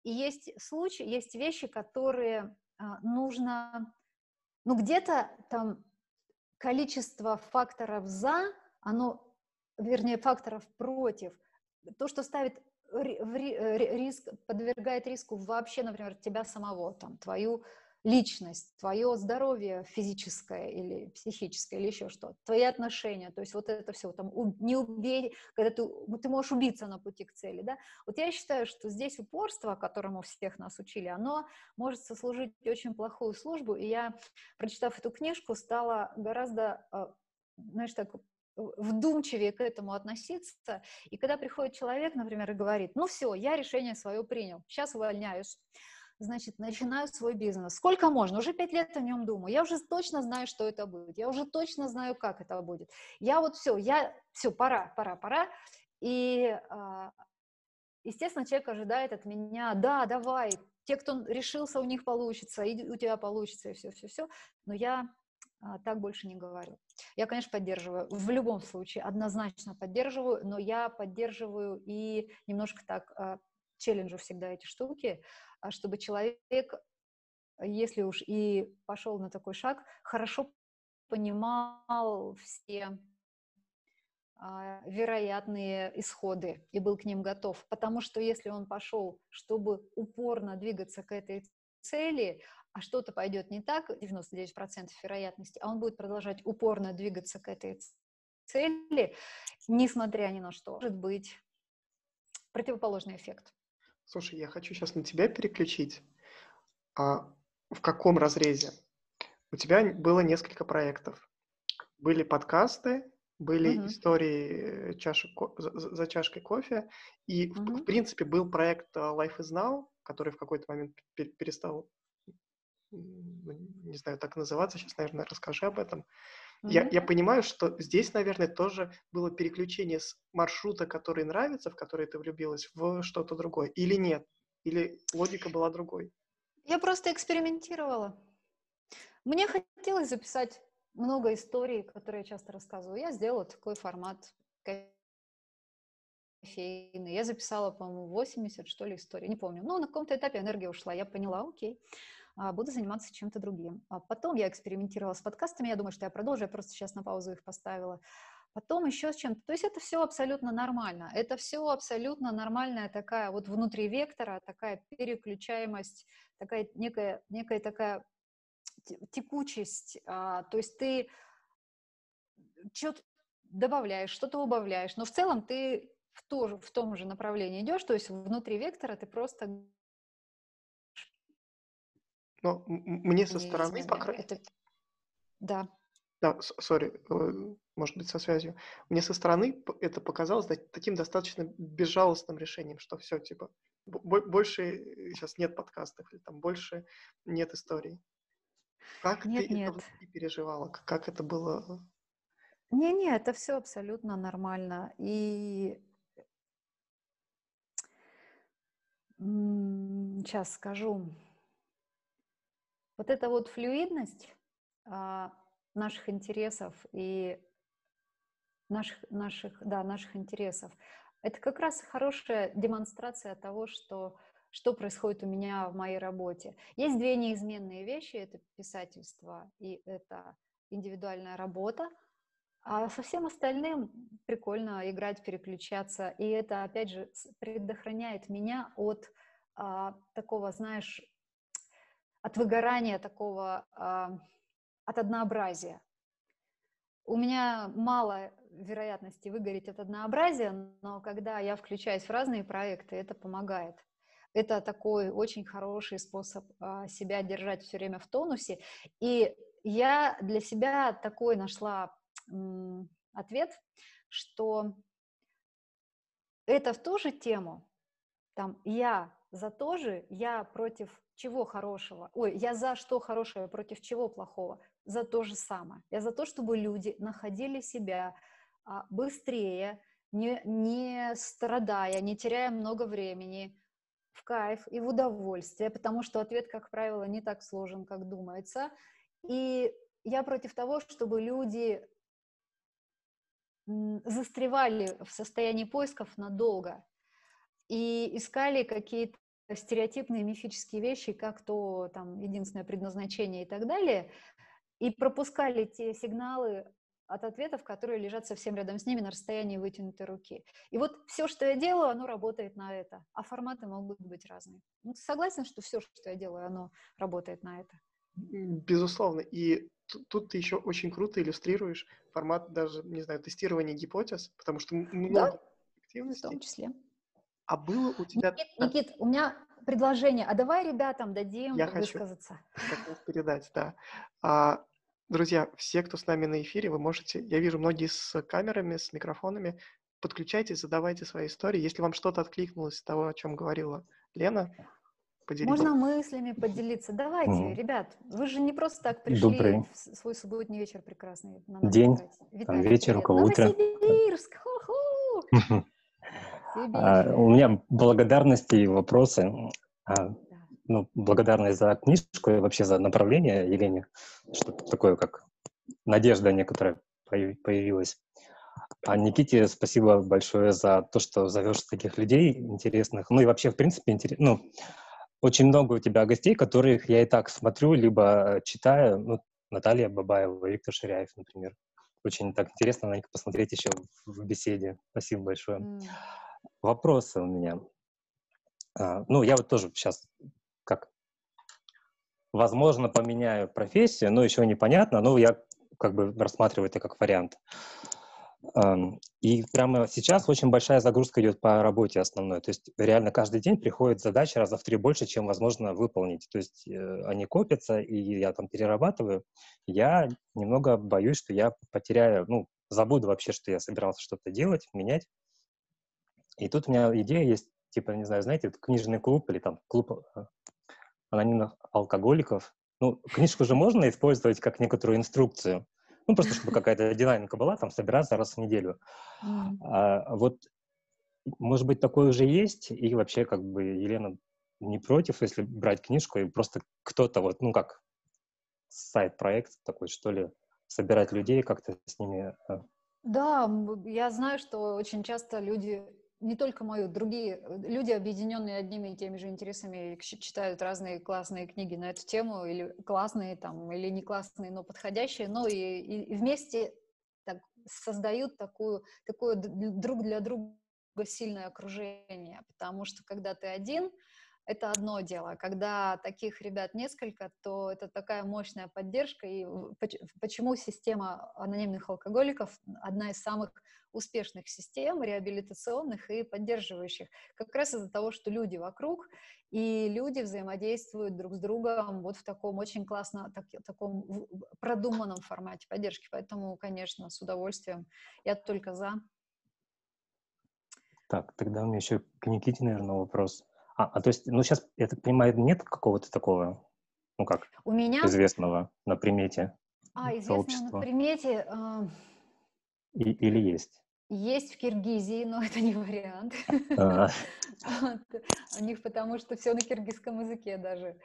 И есть случаи, есть вещи, которые э, нужно, ну где-то там количество факторов за, оно, вернее, факторов против, то, что ставит риск, подвергает риску вообще, например, тебя самого, там, твою личность, твое здоровье физическое или психическое, или еще что, твои отношения, то есть вот это все, там, не убей, когда ты, ты можешь убиться на пути к цели, да, вот я считаю, что здесь упорство, которому всех нас учили, оно может сослужить очень плохую службу, и я, прочитав эту книжку, стала гораздо, э, знаешь, так вдумчивее к этому относиться. И когда приходит человек, например, и говорит, ну все, я решение свое принял, сейчас увольняюсь, значит, начинаю свой бизнес. Сколько можно? Уже пять лет о нем думаю. Я уже точно знаю, что это будет. Я уже точно знаю, как это будет. Я вот все, я все, пора, пора, пора. И, а, естественно, человек ожидает от меня, да, давай, те, кто решился, у них получится, и у тебя получится, и все-все-все. Но я так больше не говорю. Я, конечно, поддерживаю, в любом случае, однозначно поддерживаю, но я поддерживаю и немножко так а, челленджу всегда эти штуки, а, чтобы человек, если уж и пошел на такой шаг, хорошо понимал все вероятные исходы и был к ним готов. Потому что если он пошел, чтобы упорно двигаться к этой цели, а что-то пойдет не так, 99% вероятности, а он будет продолжать упорно двигаться к этой цели, несмотря ни на что, может быть противоположный эффект. Слушай, я хочу сейчас на тебя переключить. А в каком разрезе? У тебя было несколько проектов. Были подкасты, были угу. истории чашек, за, за чашкой кофе, и, угу. в, в принципе, был проект а, Life is Now, который в какой-то момент перестал не знаю, так называться, сейчас, наверное, расскажи об этом. Mm-hmm. Я, я понимаю, что здесь, наверное, тоже было переключение с маршрута, который нравится, в который ты влюбилась, в что-то другое, или нет? Или логика была другой? Я просто экспериментировала. Мне хотелось записать много историй, которые я часто рассказываю. Я сделала такой формат кофейный. Я записала, по-моему, 80, что ли, историй, не помню. Ну, на каком-то этапе энергия ушла. Я поняла, окей, буду заниматься чем-то другим. А потом я экспериментировала с подкастами. Я думаю, что я продолжу. Я просто сейчас на паузу их поставила потом еще с чем-то. То есть это все абсолютно нормально. Это все абсолютно нормальная такая вот внутри вектора, такая переключаемость, такая некая, некая такая текучесть. А, то есть ты что-то добавляешь, что-то убавляешь, но в целом ты в, то, в том же направлении идешь, то есть внутри вектора ты просто... Но мне со стороны, по крайней мере... Да. Да, сори, э, может быть, со связью. Мне со стороны это показалось таким достаточно безжалостным решением, что все, типа, больше сейчас нет подкастов, или там больше нет историй. Как нет, ты нет. это переживала? Как это было? Не-не, это все абсолютно нормально. И сейчас скажу. Вот эта вот флюидность, а, наших интересов и наших, наших, да, наших интересов. Это как раз хорошая демонстрация того, что, что происходит у меня в моей работе. Есть две неизменные вещи, это писательство и это индивидуальная работа, а со всем остальным прикольно играть, переключаться, и это, опять же, предохраняет меня от а, такого, знаешь, от выгорания такого а, от однообразия. У меня мало вероятности выгореть от однообразия, но когда я включаюсь в разные проекты, это помогает. Это такой очень хороший способ а, себя держать все время в тонусе. И я для себя такой нашла ответ, что это в ту же тему, там я за то же, я против чего хорошего, ой, я за что хорошее, против чего плохого за то же самое. Я за то, чтобы люди находили себя а, быстрее, не, не страдая, не теряя много времени, в кайф и в удовольствие, потому что ответ, как правило, не так сложен, как думается. И я против того, чтобы люди застревали в состоянии поисков надолго и искали какие-то стереотипные мифические вещи, как то там единственное предназначение и так далее, и пропускали те сигналы от ответов, которые лежат совсем рядом с ними на расстоянии вытянутой руки. И вот все, что я делаю, оно работает на это, а форматы могут быть разные. Ну, ты согласен, что все, что я делаю, оно работает на это? Безусловно. И тут ты еще очень круто иллюстрируешь формат даже, не знаю, тестирования гипотез, потому что много да, активности. В том числе. А было у тебя... Никит, Никит, у меня предложение. А давай ребятам дадим я высказаться. хочу как раз передать, да. А, Друзья, все, кто с нами на эфире, вы можете, я вижу многие с камерами, с микрофонами, подключайтесь, задавайте свои истории. Если вам что-то откликнулось с того, о чем говорила Лена, поделитесь. Можно мыслями поделиться. Давайте, mm. ребят, вы же не просто так пришли Добрый. в свой субботний вечер прекрасный. На День, Виталий, вечер, у кого утро. Новосибирск! А, у меня благодарности и вопросы. А, ну, благодарность за книжку и вообще за направление Елене, что-то такое, как надежда некоторая появилась. А Никите спасибо большое за то, что зовешь таких людей интересных. Ну и вообще, в принципе, интерес... ну, очень много у тебя гостей, которых я и так смотрю, либо читаю. Ну, Наталья Бабаева, Виктор Ширяев, например. Очень так интересно на них посмотреть еще в беседе. Спасибо большое. Mm. Вопросы у меня. А, ну, я вот тоже сейчас как возможно, поменяю профессию, но еще непонятно, но я как бы рассматриваю это как вариант. И прямо сейчас очень большая загрузка идет по работе основной. То есть реально каждый день приходят задачи раза в три больше, чем возможно выполнить. То есть э, они копятся, и я там перерабатываю. Я немного боюсь, что я потеряю, ну, забуду вообще, что я собирался что-то делать, менять. И тут у меня идея есть, типа, не знаю, знаете, книжный клуб или там клуб э, анонимных алкоголиков. Ну, книжку же можно использовать как некоторую инструкцию. Ну, просто чтобы какая-то динамика была, там, собираться раз в неделю. А, вот, может быть, такое уже есть, и вообще, как бы, Елена не против, если брать книжку и просто кто-то вот, ну, как сайт-проект такой, что ли, собирать людей, как-то с ними... А. Да, я знаю, что очень часто люди не только мою, другие люди, объединенные одними и теми же интересами, читают разные классные книги на эту тему, или классные там, или не классные, но подходящие, но и, и, и вместе так, создают такую, такое друг для друга сильное окружение, потому что когда ты один, это одно дело. Когда таких ребят несколько, то это такая мощная поддержка. И почему система анонимных алкоголиков одна из самых успешных систем, реабилитационных и поддерживающих. Как раз из-за того, что люди вокруг, и люди взаимодействуют друг с другом вот в таком очень классно, так, таком продуманном формате поддержки. Поэтому, конечно, с удовольствием. Я только за. Так, тогда у меня еще к Никите, наверное, вопрос. А, а то есть, ну сейчас, я так понимаю, нет какого-то такого, ну как, у меня... известного на примете А, известного сообщества. на примете... Э... И, или есть? Есть в Киргизии, но это не вариант. А. У них потому что все на киргизском языке даже.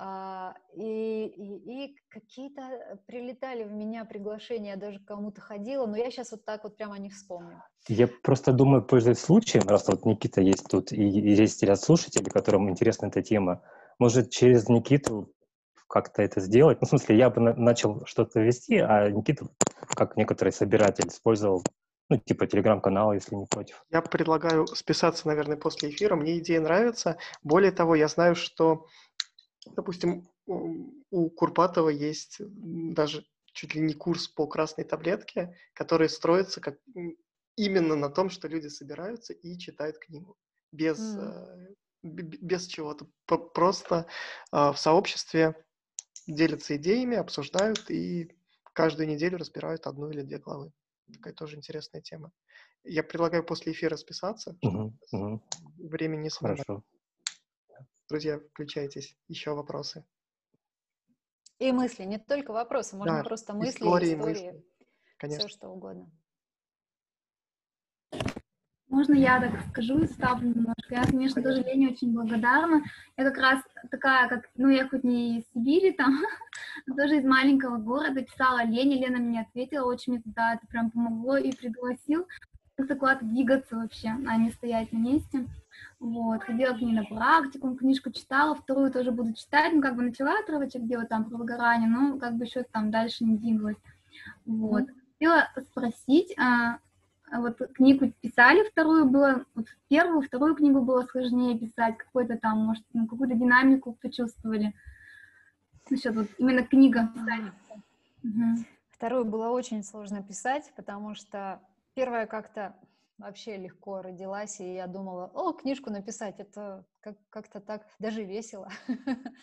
А, и, и, и какие-то прилетали в меня приглашения, я даже кому-то ходила, но я сейчас вот так вот прямо не вспомню. Я просто думаю, пользуясь случаем, раз вот Никита есть тут, и, и есть ряд слушателей, которым интересна эта тема, может, через Никиту как-то это сделать? Ну, в смысле, я бы на- начал что-то вести, а Никита, как некоторый собиратель, использовал ну, типа телеграм-канал, если не против. Я предлагаю списаться, наверное, после эфира. Мне идея нравится. Более того, я знаю, что Допустим, у Курпатова есть даже чуть ли не курс по красной таблетке, который строится как именно на том, что люди собираются и читают книгу. Без, mm. без чего-то. Просто а, в сообществе делятся идеями, обсуждают и каждую неделю разбирают одну или две главы. Такая тоже интересная тема. Я предлагаю после эфира списаться, uh-huh, uh-huh. времени не Хорошо. Друзья, включайтесь. Еще вопросы. И мысли, не только вопросы, можно да, просто мысли, истории, истории, мысли. Конечно. все что угодно. Можно я так скажу и ставлю немножко? Я, конечно, тоже Лене очень благодарна. Я как раз такая, как, ну, я хоть не из Сибири там, но тоже из маленького города писала Лене, Лена мне ответила, очень мне тогда это прям помогло и пригласил куда-то двигаться вообще, а не стоять на месте. Вот, ходила к ней на практику, книжку читала, вторую тоже буду читать, ну, как бы начала отрывочек делать там про выгорание, но как бы еще там дальше не двигалась. Вот. Хотела спросить, а, а вот книгу писали вторую, было, вот первую, вторую книгу было сложнее писать, какой-то там, может, ну, какую-то динамику почувствовали. Насчет вот именно книга. Угу. Вторую было очень сложно писать, потому что первая как-то вообще легко родилась, и я думала, о, книжку написать, это как- как-то так даже весело.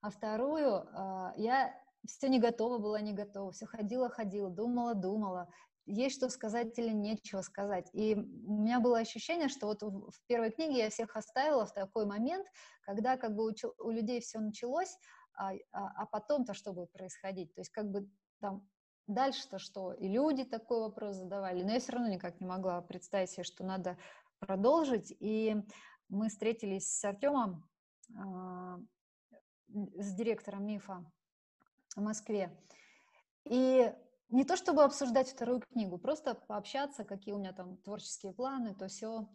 А вторую а, я все не готова была, не готова, все ходила, ходила, думала, думала, есть что сказать или нечего сказать. И у меня было ощущение, что вот в первой книге я всех оставила в такой момент, когда как бы у, у людей все началось, а, а, а потом-то что будет происходить? То есть как бы там Дальше-то что? И люди такой вопрос задавали, но я все равно никак не могла представить себе, что надо продолжить. И мы встретились с Артемом, э, с директором МИФа в Москве. И не то чтобы обсуждать вторую книгу, просто пообщаться, какие у меня там творческие планы, то все.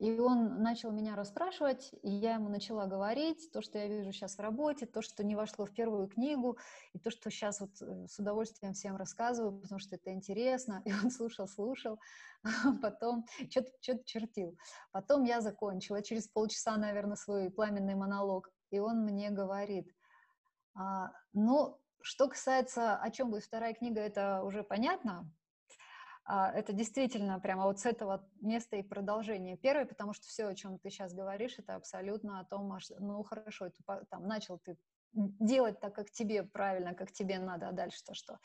И он начал меня расспрашивать, и я ему начала говорить то, что я вижу сейчас в работе, то, что не вошло в первую книгу, и то, что сейчас вот э, с удовольствием всем рассказываю, потому что это интересно. И он слушал, слушал, потом что-то чертил. Потом я закончила через полчаса, наверное, свой пламенный монолог, и он мне говорит, а, ну, что касается, о чем будет вторая книга, это уже понятно, а, это действительно прямо вот с этого места и продолжение. Первое, потому что все, о чем ты сейчас говоришь, это абсолютно о том, ну хорошо, это, там начал ты делать так, как тебе правильно, как тебе надо, а дальше-то что?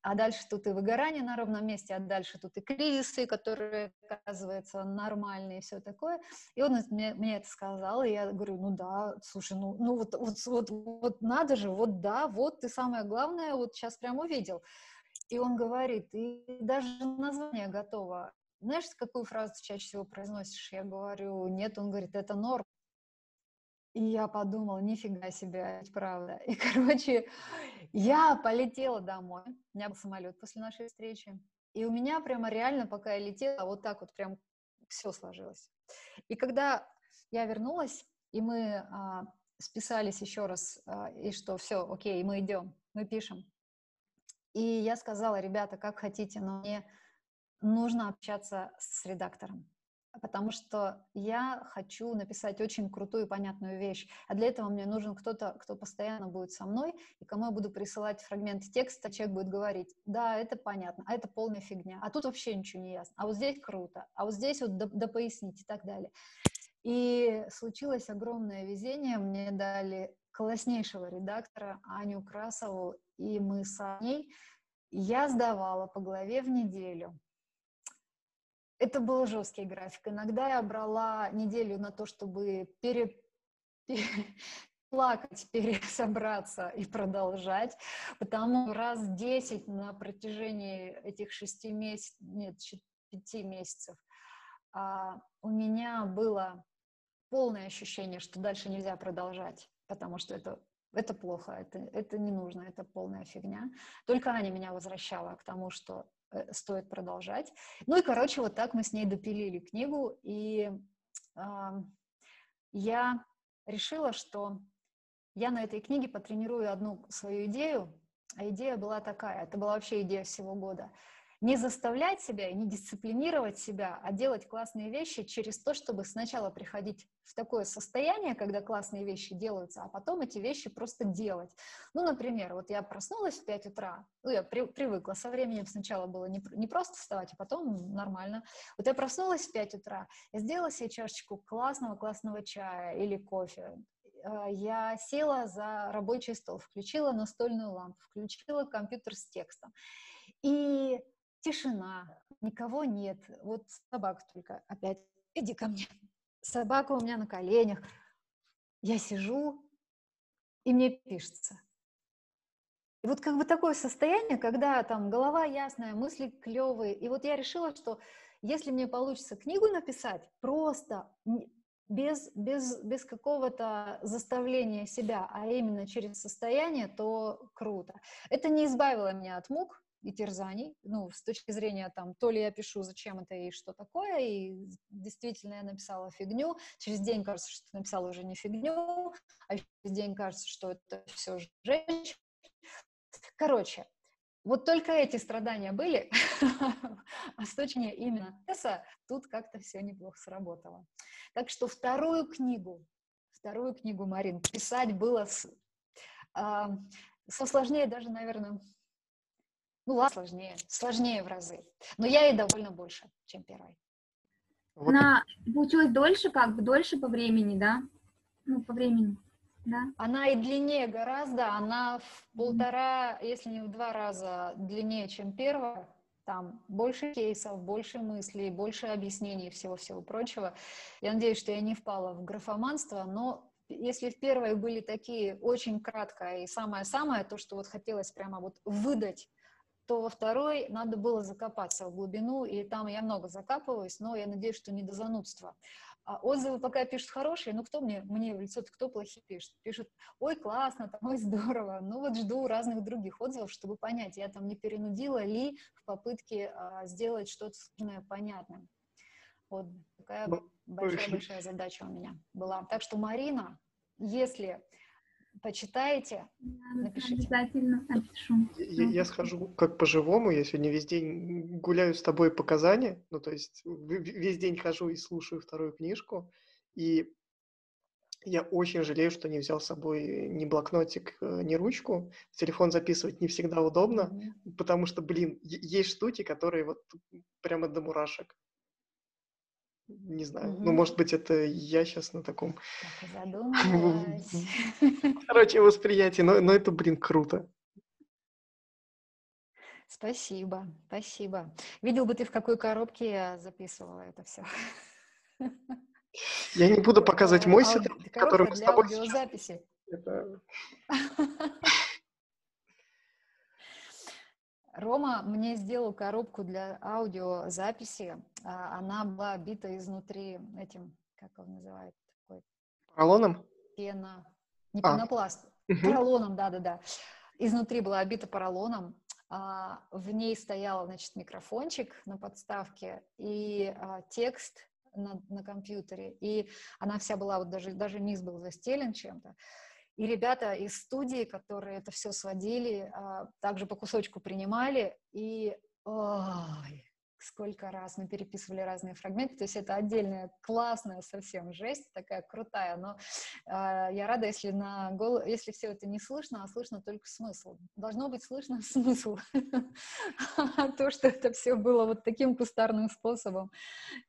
А дальше тут и выгорание на ровном месте, а дальше тут и кризисы, которые, оказывается, нормальные и все такое. И он мне, мне это сказал, и я говорю, ну да, слушай, ну, ну вот, вот, вот, вот надо же, вот да, вот ты самое главное вот сейчас прям увидел. И он говорит, и даже название готово. Знаешь, какую фразу чаще всего произносишь? Я говорю, нет, он говорит, это норм. И я подумала, нифига себе, ведь правда. И, короче, я полетела домой. У меня был самолет после нашей встречи. И у меня прямо реально, пока я летела, вот так вот прям все сложилось. И когда я вернулась, и мы а, списались еще раз, а, и что все, окей, мы идем, мы пишем. И я сказала, ребята, как хотите, но мне нужно общаться с редактором потому что я хочу написать очень крутую и понятную вещь, а для этого мне нужен кто-то, кто постоянно будет со мной, и кому я буду присылать фрагмент текста, человек будет говорить, да, это понятно, а это полная фигня, а тут вообще ничего не ясно, а вот здесь круто, а вот здесь вот да, да пояснить и так далее. И случилось огромное везение, мне дали класснейшего редактора Аню Красову, и мы с ней, я сдавала по главе в неделю, это был жесткий график. Иногда я брала неделю на то, чтобы пере, плакать, пересобраться и продолжать, потому раз 10 на протяжении этих шести месяцев, нет, пяти месяцев а, у меня было полное ощущение, что дальше нельзя продолжать, потому что это это плохо, это, это не нужно, это полная фигня. Только Аня меня возвращала к тому, что Э, стоит продолжать. Ну и, короче, вот так мы с ней допилили книгу, и э, я решила, что я на этой книге потренирую одну свою идею, а идея была такая, это была вообще идея всего года – не заставлять себя и не дисциплинировать себя, а делать классные вещи через то, чтобы сначала приходить в такое состояние, когда классные вещи делаются, а потом эти вещи просто делать. Ну, например, вот я проснулась в 5 утра, ну, я при, привыкла, со временем сначала было не, не просто вставать, а потом нормально. Вот я проснулась в 5 утра, я сделала себе чашечку классного-классного чая или кофе, а, я села за рабочий стол, включила настольную лампу, включила компьютер с текстом. И тишина, никого нет, вот собака только опять, иди ко мне. Собака у меня на коленях. Я сижу, и мне пишется. И вот как бы такое состояние, когда там голова ясная, мысли клевые. И вот я решила, что если мне получится книгу написать, просто без, без, без какого-то заставления себя, а именно через состояние, то круто. Это не избавило меня от мук, и терзаний, ну, с точки зрения там, то ли я пишу, зачем это и что такое, и действительно я написала фигню, через день кажется, что написала уже не фигню, а через день кажется, что это все женщина. Короче, вот только эти страдания были, а с точки зрения именно Тесса тут как-то все неплохо сработало. Так что вторую книгу, вторую книгу, Марин, писать было с, э, сложнее даже, наверное, ну ладно, сложнее, сложнее в разы. Но я ей довольно больше, чем первой. Вот. Она получилась дольше, как бы дольше по времени, да? Ну, по времени, да? Она и длиннее гораздо, она в полтора, mm-hmm. если не в два раза длиннее, чем первая. Там больше кейсов, больше мыслей, больше объяснений всего-всего прочего. Я надеюсь, что я не впала в графоманство, но если в первой были такие очень кратко и самое-самое, то, что вот хотелось прямо вот выдать то во второй надо было закопаться в глубину, и там я много закапываюсь, но я надеюсь, что не до занудства. А отзывы пока пишут хорошие, ну кто мне, мне в лицо кто плохие пишет? Пишут, ой, классно, там, ой, здорово. Ну вот жду разных других отзывов, чтобы понять, я там не перенудила ли в попытке а, сделать что-то сложное понятным. Вот такая большая-большая задача у меня была. Так что, Марина, если почитаете, напишите. Обязательно напишу. Я, я схожу как по-живому, я сегодня весь день гуляю с тобой по Казани, ну, то есть весь день хожу и слушаю вторую книжку, и я очень жалею, что не взял с собой ни блокнотик, э, ни ручку. В телефон записывать не всегда удобно, mm-hmm. потому что, блин, есть штуки, которые вот прямо до мурашек. Не знаю. Угу. Ну, может быть, это я сейчас на таком... Короче, восприятие. Но, но это, блин, круто. Спасибо, спасибо. Видел бы ты, в какой коробке я записывала это все. Я не буду показывать мой сетап, который мы с тобой... Аудиозаписи. Рома мне сделал коробку для аудиозаписи. А, она была обита изнутри этим, как он называет, такой... Поролоном? Пена. Не а. пенопласт. Угу. Поролоном, да-да-да. Изнутри была обита поролоном. А, в ней стоял, значит, микрофончик на подставке и а, текст на, на компьютере, и она вся была, вот даже, даже низ был застелен чем-то. И ребята из студии, которые это все сводили, а, также по кусочку принимали, и ой, сколько раз мы переписывали разные фрагменты, то есть это отдельная классная совсем жесть, такая крутая, но э, я рада, если на гол... если все это не слышно, а слышно только смысл. Должно быть слышно смысл. А то, что это все было вот таким кустарным способом,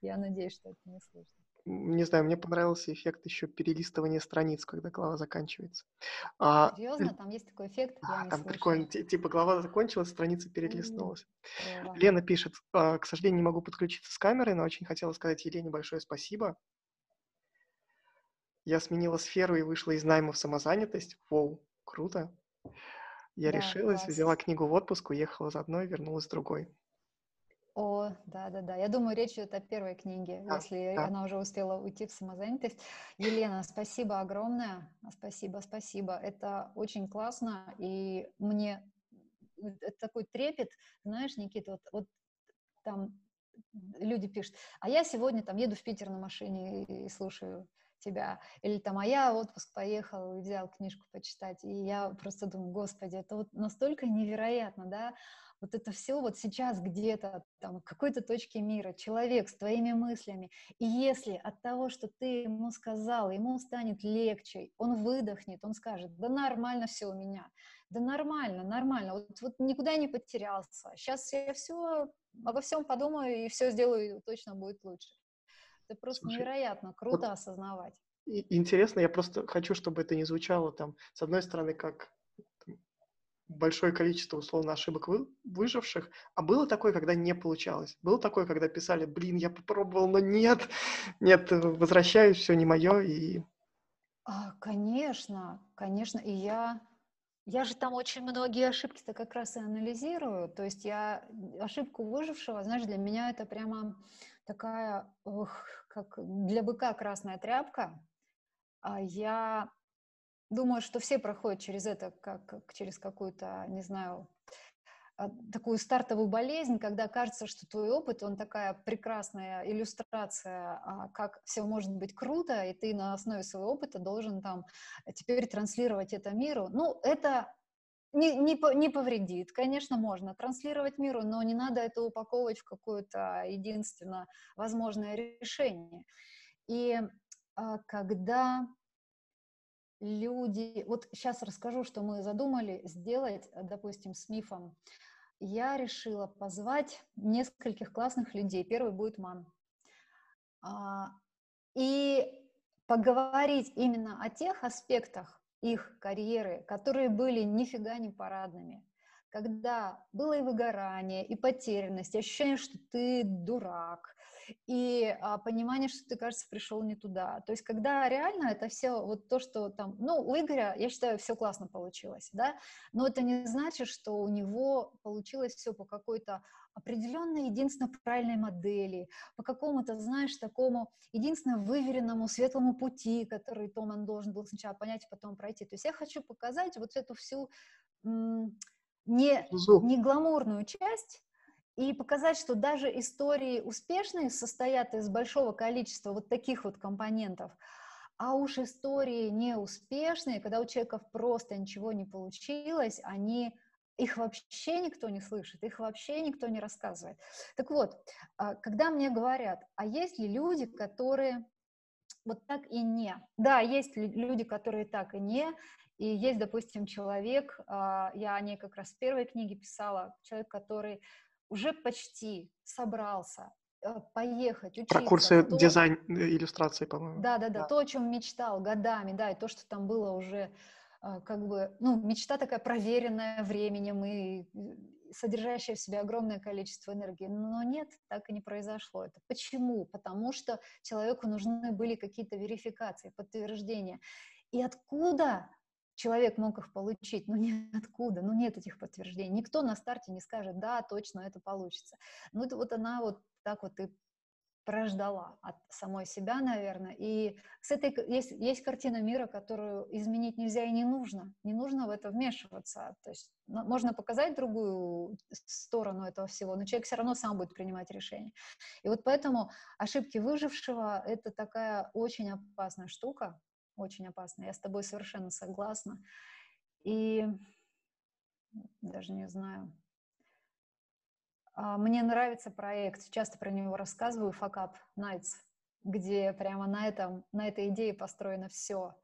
я надеюсь, что это не слышно не знаю, мне понравился эффект еще перелистывания страниц, когда глава заканчивается. А, Серьезно? Там есть такой эффект? А, там слышала. прикольно. Типа глава закончилась, страница перелистнулась. Mm-hmm. Лена пишет, «А, к сожалению, не могу подключиться с камерой, но очень хотела сказать Елене большое спасибо. Я сменила сферу и вышла из найма в самозанятость. Воу, круто. Я да, решилась, класс. взяла книгу в отпуск, уехала за одной, вернулась с другой. О, да-да-да. Я думаю, речь идет о первой книге, да, если да. она уже успела уйти в самозанятость. Елена, спасибо огромное. Спасибо, спасибо. Это очень классно, и мне это такой трепет, знаешь, Никита, вот, вот там люди пишут, а я сегодня там еду в Питер на машине и слушаю тебя, или там, а я в отпуск поехал и взял книжку почитать, и я просто думаю, господи, это вот настолько невероятно, да, вот это все вот сейчас где-то там в какой-то точке мира, человек с твоими мыслями, и если от того, что ты ему сказал, ему станет легче, он выдохнет, он скажет, да нормально все у меня, да нормально, нормально, вот, вот никуда не потерялся, сейчас я все обо всем подумаю и все сделаю, и точно будет лучше. Это просто Слушай, невероятно круто вот осознавать. Интересно, я просто хочу, чтобы это не звучало там, с одной стороны, как большое количество, условно, ошибок вы, выживших, а было такое, когда не получалось? Было такое, когда писали, блин, я попробовал, но нет, нет, возвращаюсь, все не мое, и... А, конечно, конечно, и я... Я же там очень многие ошибки-то как раз и анализирую, то есть я ошибку выжившего, знаешь, для меня это прямо такая, ох, как для быка красная тряпка, а я Думаю, что все проходят через это, как, через какую-то, не знаю, а, такую стартовую болезнь, когда кажется, что твой опыт, он такая прекрасная иллюстрация, а, как все может быть круто, и ты на основе своего опыта должен там теперь транслировать это миру. Ну, это не, не, не повредит. Конечно, можно транслировать миру, но не надо это упаковывать в какое-то единственно возможное решение. И а, когда люди... Вот сейчас расскажу, что мы задумали сделать, э, допустим, с мифом. Я решила позвать нескольких классных людей. Первый будет Ман. А, и поговорить именно о тех аспектах их карьеры, которые были нифига не парадными. Когда было и выгорание, и потерянность, ощущение, что ты дурак, и а, понимание, что ты, кажется, пришел не туда. То есть, когда реально это все, вот то, что там, ну, у Игоря, я считаю, все классно получилось, да, но это не значит, что у него получилось все по какой-то определенной, единственно правильной модели, по какому-то, знаешь, такому единственно выверенному светлому пути, который Томан должен был сначала понять, а потом пройти. То есть я хочу показать вот эту всю не, не гламурную часть, и показать, что даже истории успешные состоят из большого количества вот таких вот компонентов, а уж истории неуспешные, когда у человека просто ничего не получилось, они их вообще никто не слышит, их вообще никто не рассказывает. Так вот, а, когда мне говорят, а есть ли люди, которые вот так и не? Да, есть люди, которые так и не, и есть, допустим, человек, а, я о ней как раз в первой книге писала, человек, который уже почти собрался э, поехать, учиться. Про курсы то, дизайн э, иллюстрации, по-моему. Да, да, да, то, о чем мечтал годами, да, и то, что там было уже э, как бы, ну, мечта такая проверенная временем и содержащая в себе огромное количество энергии. Но нет, так и не произошло это. Почему? Потому что человеку нужны были какие-то верификации, подтверждения. И откуда человек мог их получить, ну ниоткуда, ну нет этих подтверждений. Никто на старте не скажет, да, точно это получится. Ну это вот она вот так вот и прождала от самой себя, наверное. И с этой есть, есть картина мира, которую изменить нельзя и не нужно. Не нужно в это вмешиваться. То есть можно показать другую сторону этого всего, но человек все равно сам будет принимать решение. И вот поэтому ошибки выжившего — это такая очень опасная штука, очень опасная. Я с тобой совершенно согласна. И даже не знаю, а, мне нравится проект, часто про него рассказываю, Up Nights, где прямо на, этом, на этой идее построено все,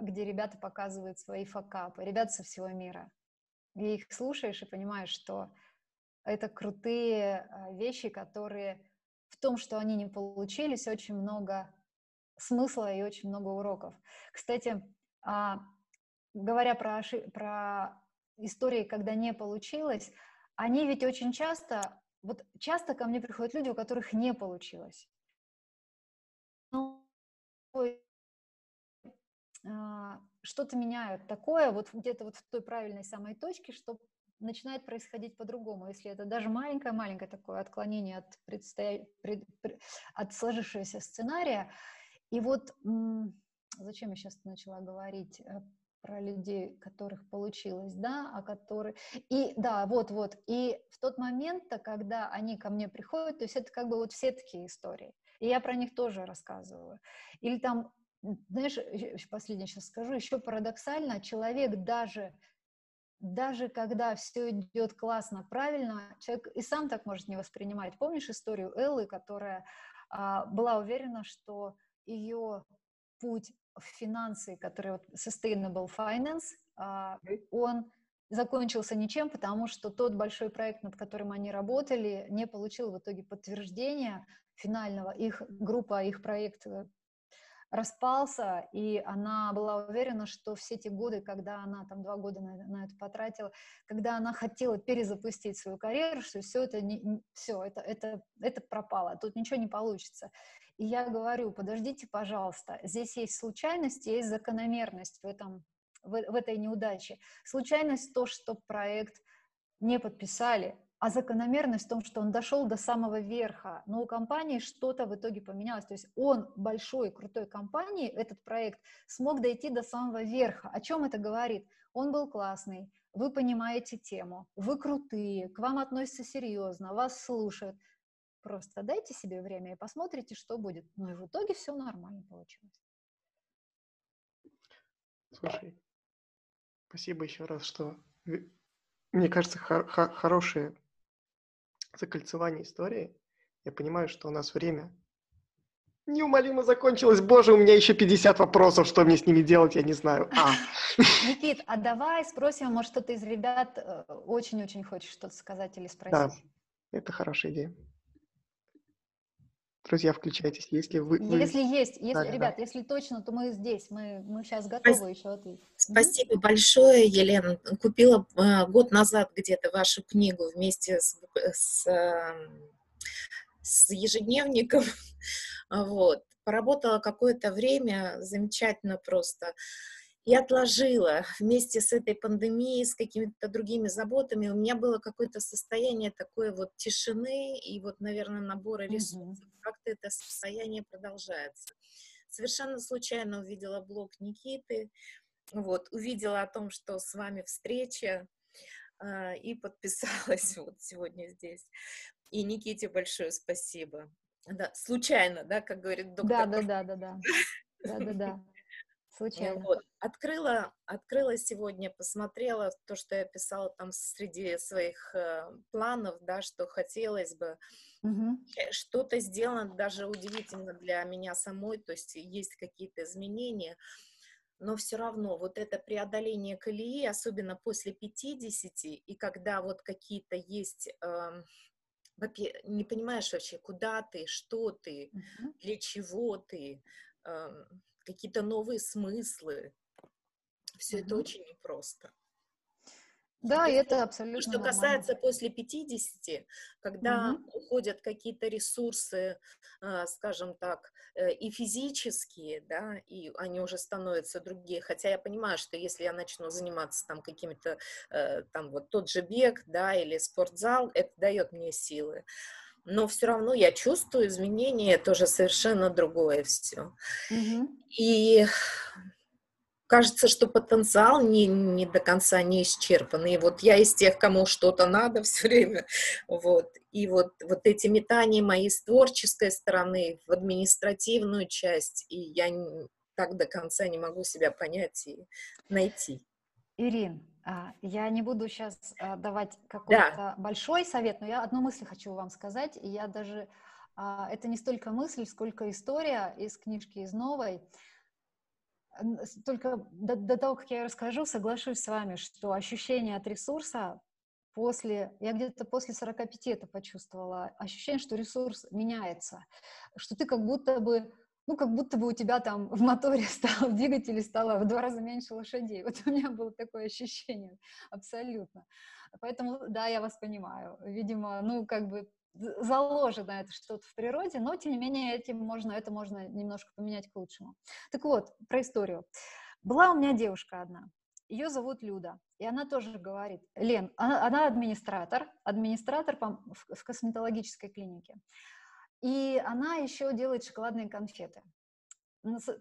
где ребята показывают свои факапы, ребята со всего мира. И их слушаешь и понимаешь, что это крутые а, вещи, которые в том, что они не получились, очень много смысла и очень много уроков. Кстати, а, говоря про, про истории, когда не получилось, они ведь очень часто, вот часто ко мне приходят люди, у которых не получилось. А, что-то меняют такое, вот где-то вот в той правильной самой точке, что начинает происходить по-другому, если это даже маленькое-маленькое такое отклонение от, предстоя... пред... от сложившегося сценария. И вот зачем я сейчас начала говорить? Э, про людей, которых получилось, да, о которых... И да, вот-вот. И в тот момент, когда они ко мне приходят, то есть это как бы вот все такие истории. И я про них тоже рассказываю. Или там, знаешь, последнее сейчас скажу, еще парадоксально, человек даже даже когда все идет классно, правильно, человек и сам так может не воспринимать. Помнишь историю Эллы, которая а, была уверена, что ее путь в финансы, который вот sustainable finance, а, он закончился ничем, потому что тот большой проект, над которым они работали, не получил в итоге подтверждения финального. Их группа, их проект э, распался, и она была уверена, что все эти годы, когда она там два года на, на это потратила, когда она хотела перезапустить свою карьеру, что все это не, все это это это пропало, тут ничего не получится. И я говорю, подождите, пожалуйста, здесь есть случайность, есть закономерность в, этом, в, в этой неудаче. Случайность то, что проект не подписали, а закономерность в том, что он дошел до самого верха, но у компании что-то в итоге поменялось. То есть он большой, крутой компании, этот проект, смог дойти до самого верха. О чем это говорит? Он был классный, вы понимаете тему, вы крутые, к вам относятся серьезно, вас слушают. Просто дайте себе время и посмотрите, что будет. Ну и в итоге все нормально получилось. Слушай, спасибо еще раз, что мне кажется, хор- хор- хорошее закольцевание истории. Я понимаю, что у нас время неумолимо закончилось. Боже, у меня еще 50 вопросов, что мне с ними делать, я не знаю. А. Никит, а давай спросим, может, кто-то из ребят э, очень-очень хочет что-то сказать или спросить. Да, это хорошая идея. Друзья, включайтесь, если вы... Если вы... есть, если, да, ребят, да. если точно, то мы здесь, мы, мы сейчас готовы Спасибо. еще ответить. Спасибо mm-hmm. большое, Елена. Купила э, год назад где-то вашу книгу вместе с, с, эм, с ежедневником. вот. Поработала какое-то время, замечательно просто и отложила вместе с этой пандемией, с какими-то другими заботами. У меня было какое-то состояние такой вот тишины и вот, наверное, набора ресурсов. Mm-hmm. Как-то это состояние продолжается. Совершенно случайно увидела блог Никиты, вот, увидела о том, что с вами встреча, э, и подписалась вот сегодня здесь. И Никите большое спасибо. Да, случайно, да, как говорит доктор. Да, да, да, да, да. Да, да, да. Случайно. Вот. Открыла, открыла сегодня, посмотрела то, что я писала там среди своих э, планов, да, что хотелось бы. Угу. Что-то сделано даже удивительно для меня самой, то есть есть какие-то изменения, но все равно вот это преодоление колеи, особенно после 50, и когда вот какие-то есть... Э, не понимаешь вообще, куда ты, что ты, uh для чего ты, э, какие-то новые смыслы. Все mm-hmm. это очень непросто. Да, и это абсолютно Что нормально. касается после 50, когда угу. уходят какие-то ресурсы, а, скажем так, э, и физические, да, и они уже становятся другие. Хотя я понимаю, что если я начну заниматься там какими-то, э, там вот тот же бег, да, или спортзал, это дает мне силы. Но все равно я чувствую изменения, тоже совершенно другое все. Угу. И кажется, что потенциал не, не до конца не исчерпан. И вот я из тех, кому что-то надо все время. Вот. И вот, вот эти метания моей с творческой стороны в административную часть, и я так до конца не могу себя понять и найти. Ирин, а, я не буду сейчас а, давать какой-то да. большой совет, но я одну мысль хочу вам сказать. Я даже... А, это не столько мысль, сколько история из книжки из новой. Только до, до того, как я расскажу, соглашусь с вами, что ощущение от ресурса после, я где-то после 45 это почувствовала, ощущение, что ресурс меняется, что ты как будто бы ну, как будто бы у тебя там в моторе стало, в двигателе стало в два раза меньше лошадей. Вот у меня было такое ощущение, абсолютно. Поэтому, да, я вас понимаю. Видимо, ну, как бы заложено это что-то в природе, но, тем не менее, этим можно, это можно немножко поменять к лучшему. Так вот, про историю. Была у меня девушка одна, ее зовут Люда, и она тоже говорит, Лен, она, она администратор, администратор в, косметологической клинике. И она еще делает шоколадные конфеты.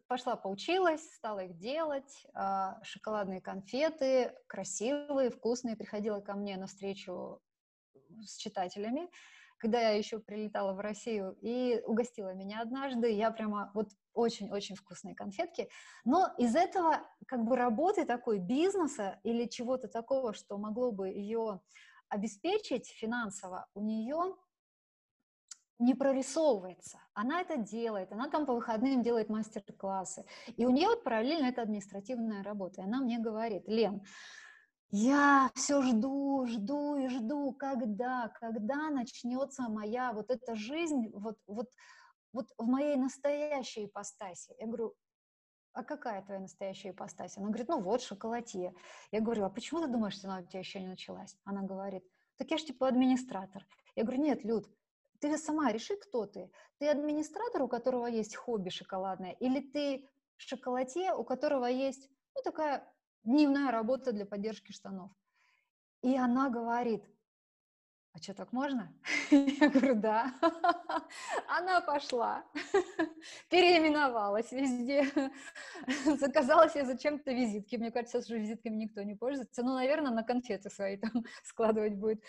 Пошла поучилась, стала их делать. А, шоколадные конфеты красивые, вкусные. Приходила ко мне на встречу с читателями, когда я еще прилетала в Россию, и угостила меня однажды. Я прямо вот очень-очень вкусные конфетки. Но из этого как бы работы такой бизнеса или чего-то такого, что могло бы ее обеспечить финансово, у нее не прорисовывается. Она это делает, она там по выходным делает мастер-классы. И у нее вот параллельно это административная работа. И она мне говорит, Лен, я все жду, жду и жду, когда, когда начнется моя вот эта жизнь, вот, вот, вот в моей настоящей ипостаси. Я говорю, а какая твоя настоящая ипостась? Она говорит, ну вот, шоколатье. Я говорю, а почему ты думаешь, что она у тебя еще не началась? Она говорит, так я же типа администратор. Я говорю, нет, Люд, ты сама реши, кто ты. Ты администратор, у которого есть хобби шоколадное, или ты шоколадье, у которого есть ну, такая дневная работа для поддержки штанов. И она говорит, а что, так можно? Я говорю, да. Она пошла, переименовалась везде, заказала себе зачем-то визитки. Мне кажется, уже визитками никто не пользуется. Ну, наверное, на конфеты свои там складывать будет.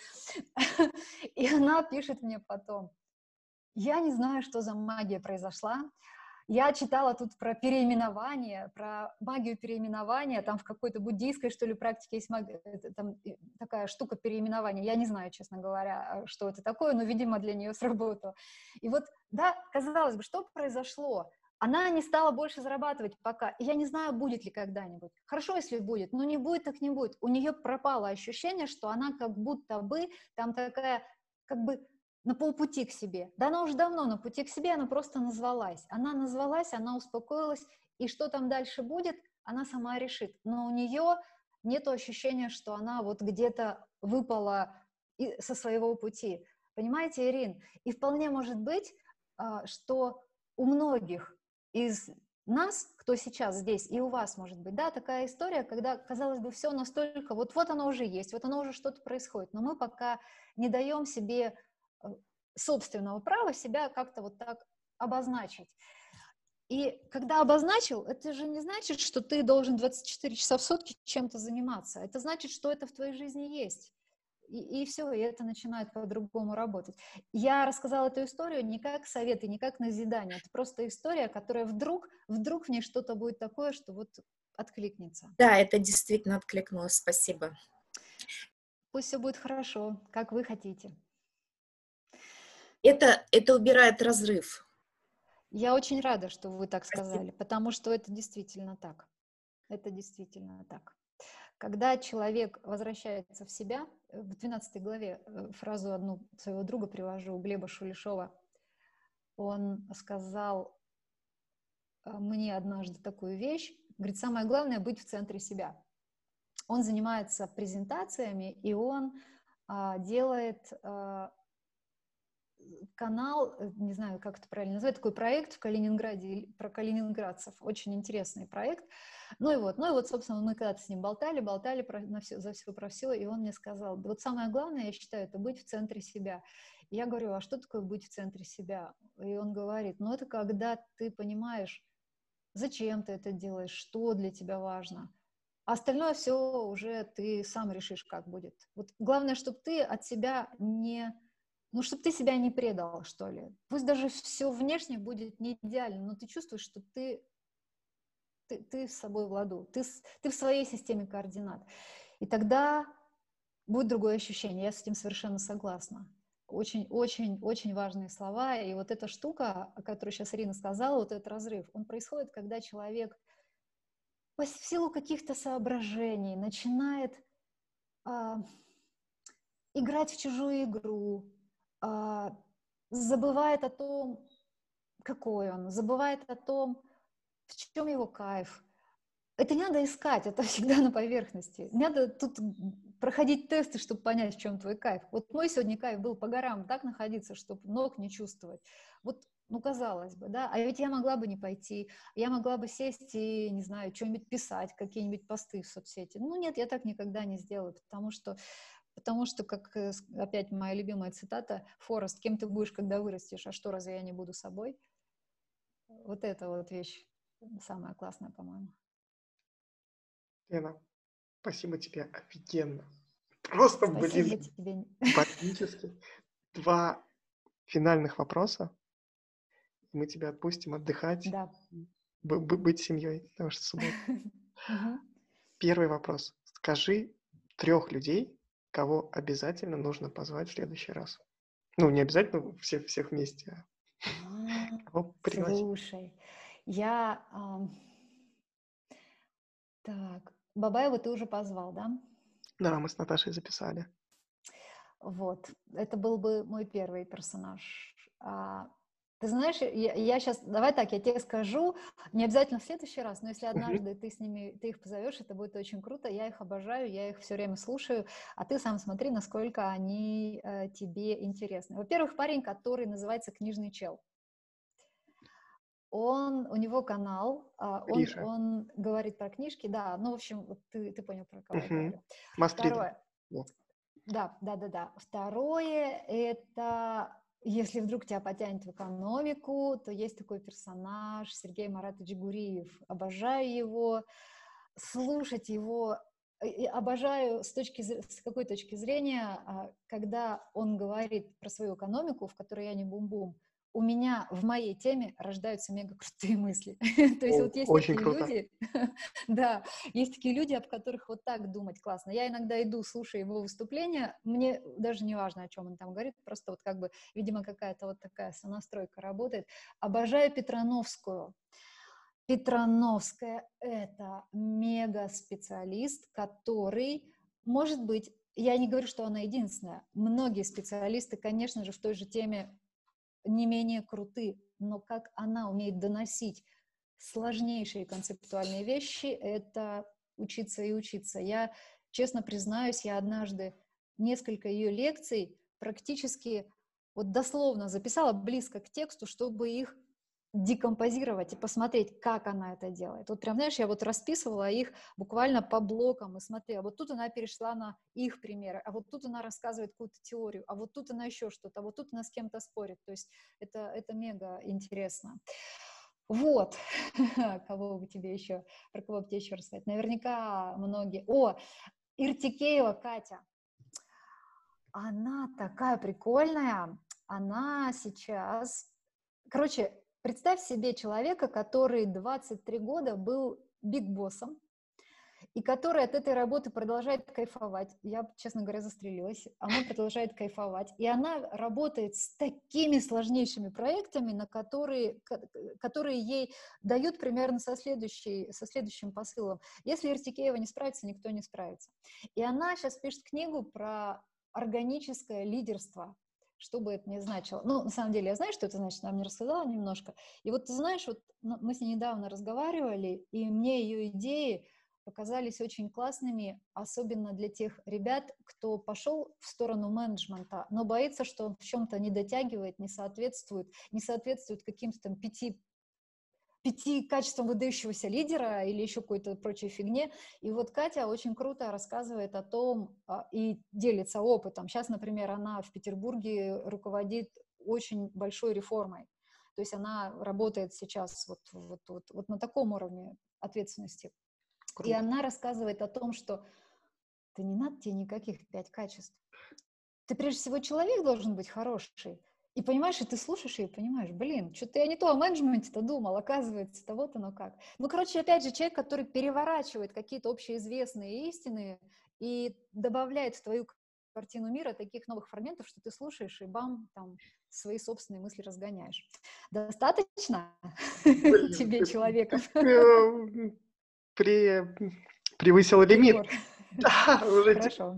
И она пишет мне потом, я не знаю, что за магия произошла, я читала тут про переименование, про магию переименования, там в какой-то буддийской, что ли, практике есть магия, там такая штука переименования. Я не знаю, честно говоря, что это такое, но, видимо, для нее сработало. И вот, да, казалось бы, что произошло? Она не стала больше зарабатывать пока. я не знаю, будет ли когда-нибудь. Хорошо, если будет, но не будет, так не будет. У нее пропало ощущение, что она как будто бы там такая, как бы на полпути к себе. Да она уже давно на пути к себе, она просто назвалась. Она назвалась, она успокоилась, и что там дальше будет, она сама решит. Но у нее нет ощущения, что она вот где-то выпала со своего пути. Понимаете, Ирин? И вполне может быть, а, что у многих из нас, кто сейчас здесь, и у вас, может быть, да, такая история, когда, казалось бы, все настолько, вот, вот оно уже есть, вот оно уже что-то происходит, но мы пока не даем себе собственного права себя как-то вот так обозначить. И когда обозначил, это же не значит, что ты должен 24 часа в сутки чем-то заниматься. Это значит, что это в твоей жизни есть. И, и все, и это начинает по-другому работать. Я рассказала эту историю не как совет и не как назидание. Это просто история, которая вдруг, вдруг в ней что-то будет такое, что вот откликнется. Да, это действительно откликнулось. Спасибо. Пусть все будет хорошо, как вы хотите. Это, это убирает разрыв. Я очень рада, что вы так сказали, Спасибо. потому что это действительно так. Это действительно так. Когда человек возвращается в себя, э, в 12 главе э, фразу одну своего друга привожу, Глеба Шулешова, он сказал э, мне однажды такую вещь, говорит, самое главное быть в центре себя. Он занимается презентациями, и он а, делает а, канал, э, не знаю, как это правильно назвать, такой проект в Калининграде, про калининградцев, очень интересный проект. Ну и вот, ну и вот, собственно, мы когда-то с ним болтали, болтали про, на все, за все про все, и он мне сказал, вот самое главное, я считаю, это быть в центре себя. И я говорю, а что такое быть в центре себя? И он говорит, ну это когда ты понимаешь, зачем ты это делаешь, что для тебя важно. А остальное все уже ты сам решишь, как будет. Вот главное, чтобы ты от себя не ну, чтобы ты себя не предал, что ли. Пусть даже все внешне будет не идеально, но ты чувствуешь, что ты, ты, ты с собой в ладу, ты, ты в своей системе координат. И тогда будет другое ощущение. Я с этим совершенно согласна. Очень-очень-очень важные слова. И вот эта штука, о которой сейчас Ирина сказала, вот этот разрыв, он происходит, когда человек в силу каких-то соображений начинает а, играть в чужую игру, забывает о том, какой он, забывает о том, в чем его кайф. Это не надо искать, это всегда на поверхности. Не надо тут проходить тесты, чтобы понять, в чем твой кайф. Вот мой сегодня кайф был по горам так находиться, чтобы ног не чувствовать. Вот, ну, казалось бы, да, а ведь я могла бы не пойти, я могла бы сесть и, не знаю, что-нибудь писать, какие-нибудь посты в соцсети. Ну, нет, я так никогда не сделаю, потому что Потому что, как э, опять моя любимая цитата, Форест, кем ты будешь, когда вырастешь, а что, разве я не буду собой? Вот эта вот вещь самая классная, по-моему. Лена, спасибо тебе, офигенно. Просто, спасибо блин, тебе. практически два финальных вопроса, мы тебя отпустим отдыхать, да. быть семьей, потому что суббота. Первый вопрос. Скажи трех людей, кого обязательно нужно позвать в следующий раз? Ну, не обязательно все, всех вместе, а кого пригласить? Слушай, я... Так, Бабаева ты уже позвал, да? Да, мы с Наташей записали. Вот, это был бы мой первый персонаж. А, ты знаешь, я, я сейчас, давай так, я тебе скажу, не обязательно в следующий раз, но если однажды ты с ними, ты их позовешь, это будет очень круто, я их обожаю, я их все время слушаю, а ты сам смотри, насколько они э, тебе интересны. Во-первых, парень, который называется «Книжный чел». Он, у него канал, а, он, он говорит про книжки, да, ну, в общем, ты, ты понял, про кого я говорю. Второе. Да, да, да, да. Второе, это если вдруг тебя потянет в экономику, то есть такой персонаж Сергей Маратович Гуриев. Обожаю его, слушать его и обожаю с, точки, с какой точки зрения, а, когда он говорит про свою экономику, в которой я не бум-бум, у меня в моей теме рождаются мега крутые мысли. То есть вот есть такие люди, да, есть такие люди, об которых вот так думать классно. Я иногда иду, слушаю его выступления, мне даже не важно, о чем он там говорит, просто вот как бы, видимо, какая-то вот такая сонастройка работает. Обожаю Петрановскую. Петрановская — это мега-специалист, который, может быть, я не говорю, что она единственная. Многие специалисты, конечно же, в той же теме не менее круты, но как она умеет доносить сложнейшие концептуальные вещи, это учиться и учиться. Я, честно признаюсь, я однажды несколько ее лекций практически вот дословно записала близко к тексту, чтобы их декомпозировать и посмотреть, как она это делает. Вот прям, знаешь, я вот расписывала их буквально по блокам и смотрела. Вот тут она перешла на их примеры, а вот тут она рассказывает какую-то теорию, а вот тут она еще что-то, а вот тут она с кем-то спорит. То есть это, это мега интересно. Вот, кого бы тебе еще, про кого бы тебе еще рассказать. Наверняка многие. О, Иртикеева Катя. Она такая прикольная. Она сейчас... Короче, Представь себе человека, который 23 года был биг-боссом, и который от этой работы продолжает кайфовать. Я, честно говоря, застрелилась. Она продолжает кайфовать. И она работает с такими сложнейшими проектами, на которые, которые ей дают примерно со, следующей, со следующим посылом. Если Иртикеева не справится, никто не справится. И она сейчас пишет книгу про органическое лидерство что бы это ни значило. Ну, на самом деле, я знаю, что это значит, она мне рассказала немножко. И вот ты знаешь, вот ну, мы с ней недавно разговаривали, и мне ее идеи показались очень классными, особенно для тех ребят, кто пошел в сторону менеджмента, но боится, что он в чем-то не дотягивает, не соответствует, не соответствует каким-то там пяти пяти качествам выдающегося лидера или еще какой-то прочей фигне. И вот Катя очень круто рассказывает о том а, и делится опытом. Сейчас, например, она в Петербурге руководит очень большой реформой. То есть она работает сейчас вот, вот, вот, вот на таком уровне ответственности. Круто. И она рассказывает о том, что ты не надо тебе никаких пять качеств. Ты прежде всего человек должен быть хороший. И понимаешь, и ты слушаешь ее и понимаешь, блин, что-то я не то о менеджменте-то думал, оказывается, то вот оно как. Ну, короче, опять же, человек, который переворачивает какие-то общеизвестные истины и добавляет в твою картину мира таких новых фрагментов, что ты слушаешь и бам, там, свои собственные мысли разгоняешь. Достаточно тебе человеков? При... Превысил лимит. Да, уже Хорошо.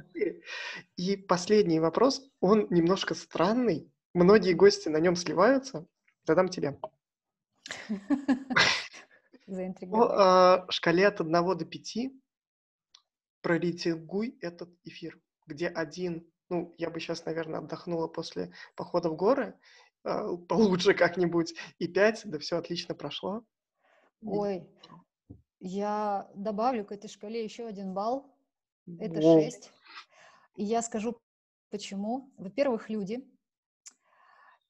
И последний вопрос, он немножко странный, многие гости на нем сливаются, задам тебе. По а, шкале от 1 до 5 прорейтингуй этот эфир, где один, ну, я бы сейчас, наверное, отдохнула после похода в горы, а, получше как-нибудь, и 5, да все отлично прошло. Ой, я добавлю к этой шкале еще один балл, это Воу. 6. И я скажу, почему. Во-первых, люди,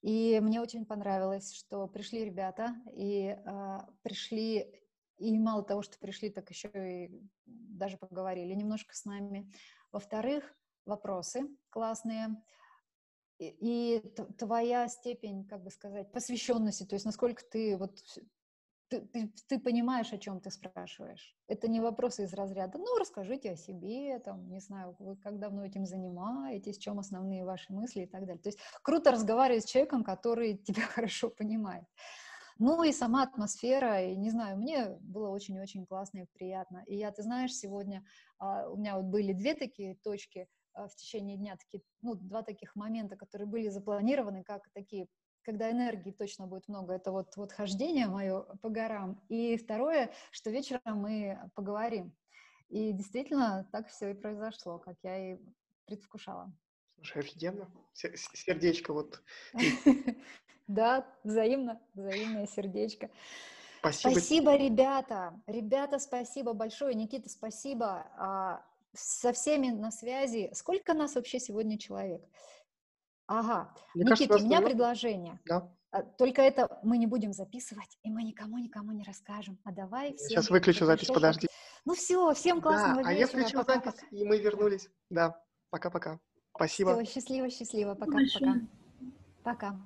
и мне очень понравилось, что пришли ребята, и э, пришли, и мало того, что пришли, так еще и даже поговорили немножко с нами. Во-вторых, вопросы классные, и, и твоя степень, как бы сказать, посвященности, то есть насколько ты вот ты, ты, ты понимаешь, о чем ты спрашиваешь. Это не вопросы из разряда, ну, расскажите о себе, там, не знаю, вы как давно этим занимаетесь, чем основные ваши мысли и так далее. То есть круто разговаривать с человеком, который тебя хорошо понимает. Ну и сама атмосфера, и не знаю, мне было очень-очень классно и приятно. И я, ты знаешь, сегодня а, у меня вот были две такие точки а, в течение дня, такие, ну, два таких момента, которые были запланированы как такие когда энергии точно будет много, это вот, вот хождение мое по горам. И второе, что вечером мы поговорим. И действительно так все и произошло, как я и предвкушала. Слушай, офигенно. Сердечко вот. Да, взаимно, взаимное сердечко. Спасибо. Спасибо, ребята. Ребята, спасибо большое. Никита, спасибо. А, со всеми на связи. Сколько нас вообще сегодня человек? Ага. Мне Никита, кажется, у меня предложение. Да. А, только это мы не будем записывать, и мы никому никому не расскажем. А давай всем... Сейчас выключу запись, шоу. подожди. Ну все, всем классного да, вечера. а я включил пока, запись, пока. и мы вернулись. Да, пока-пока. Спасибо. Все, счастливо, счастливо. Пока-пока. Пока.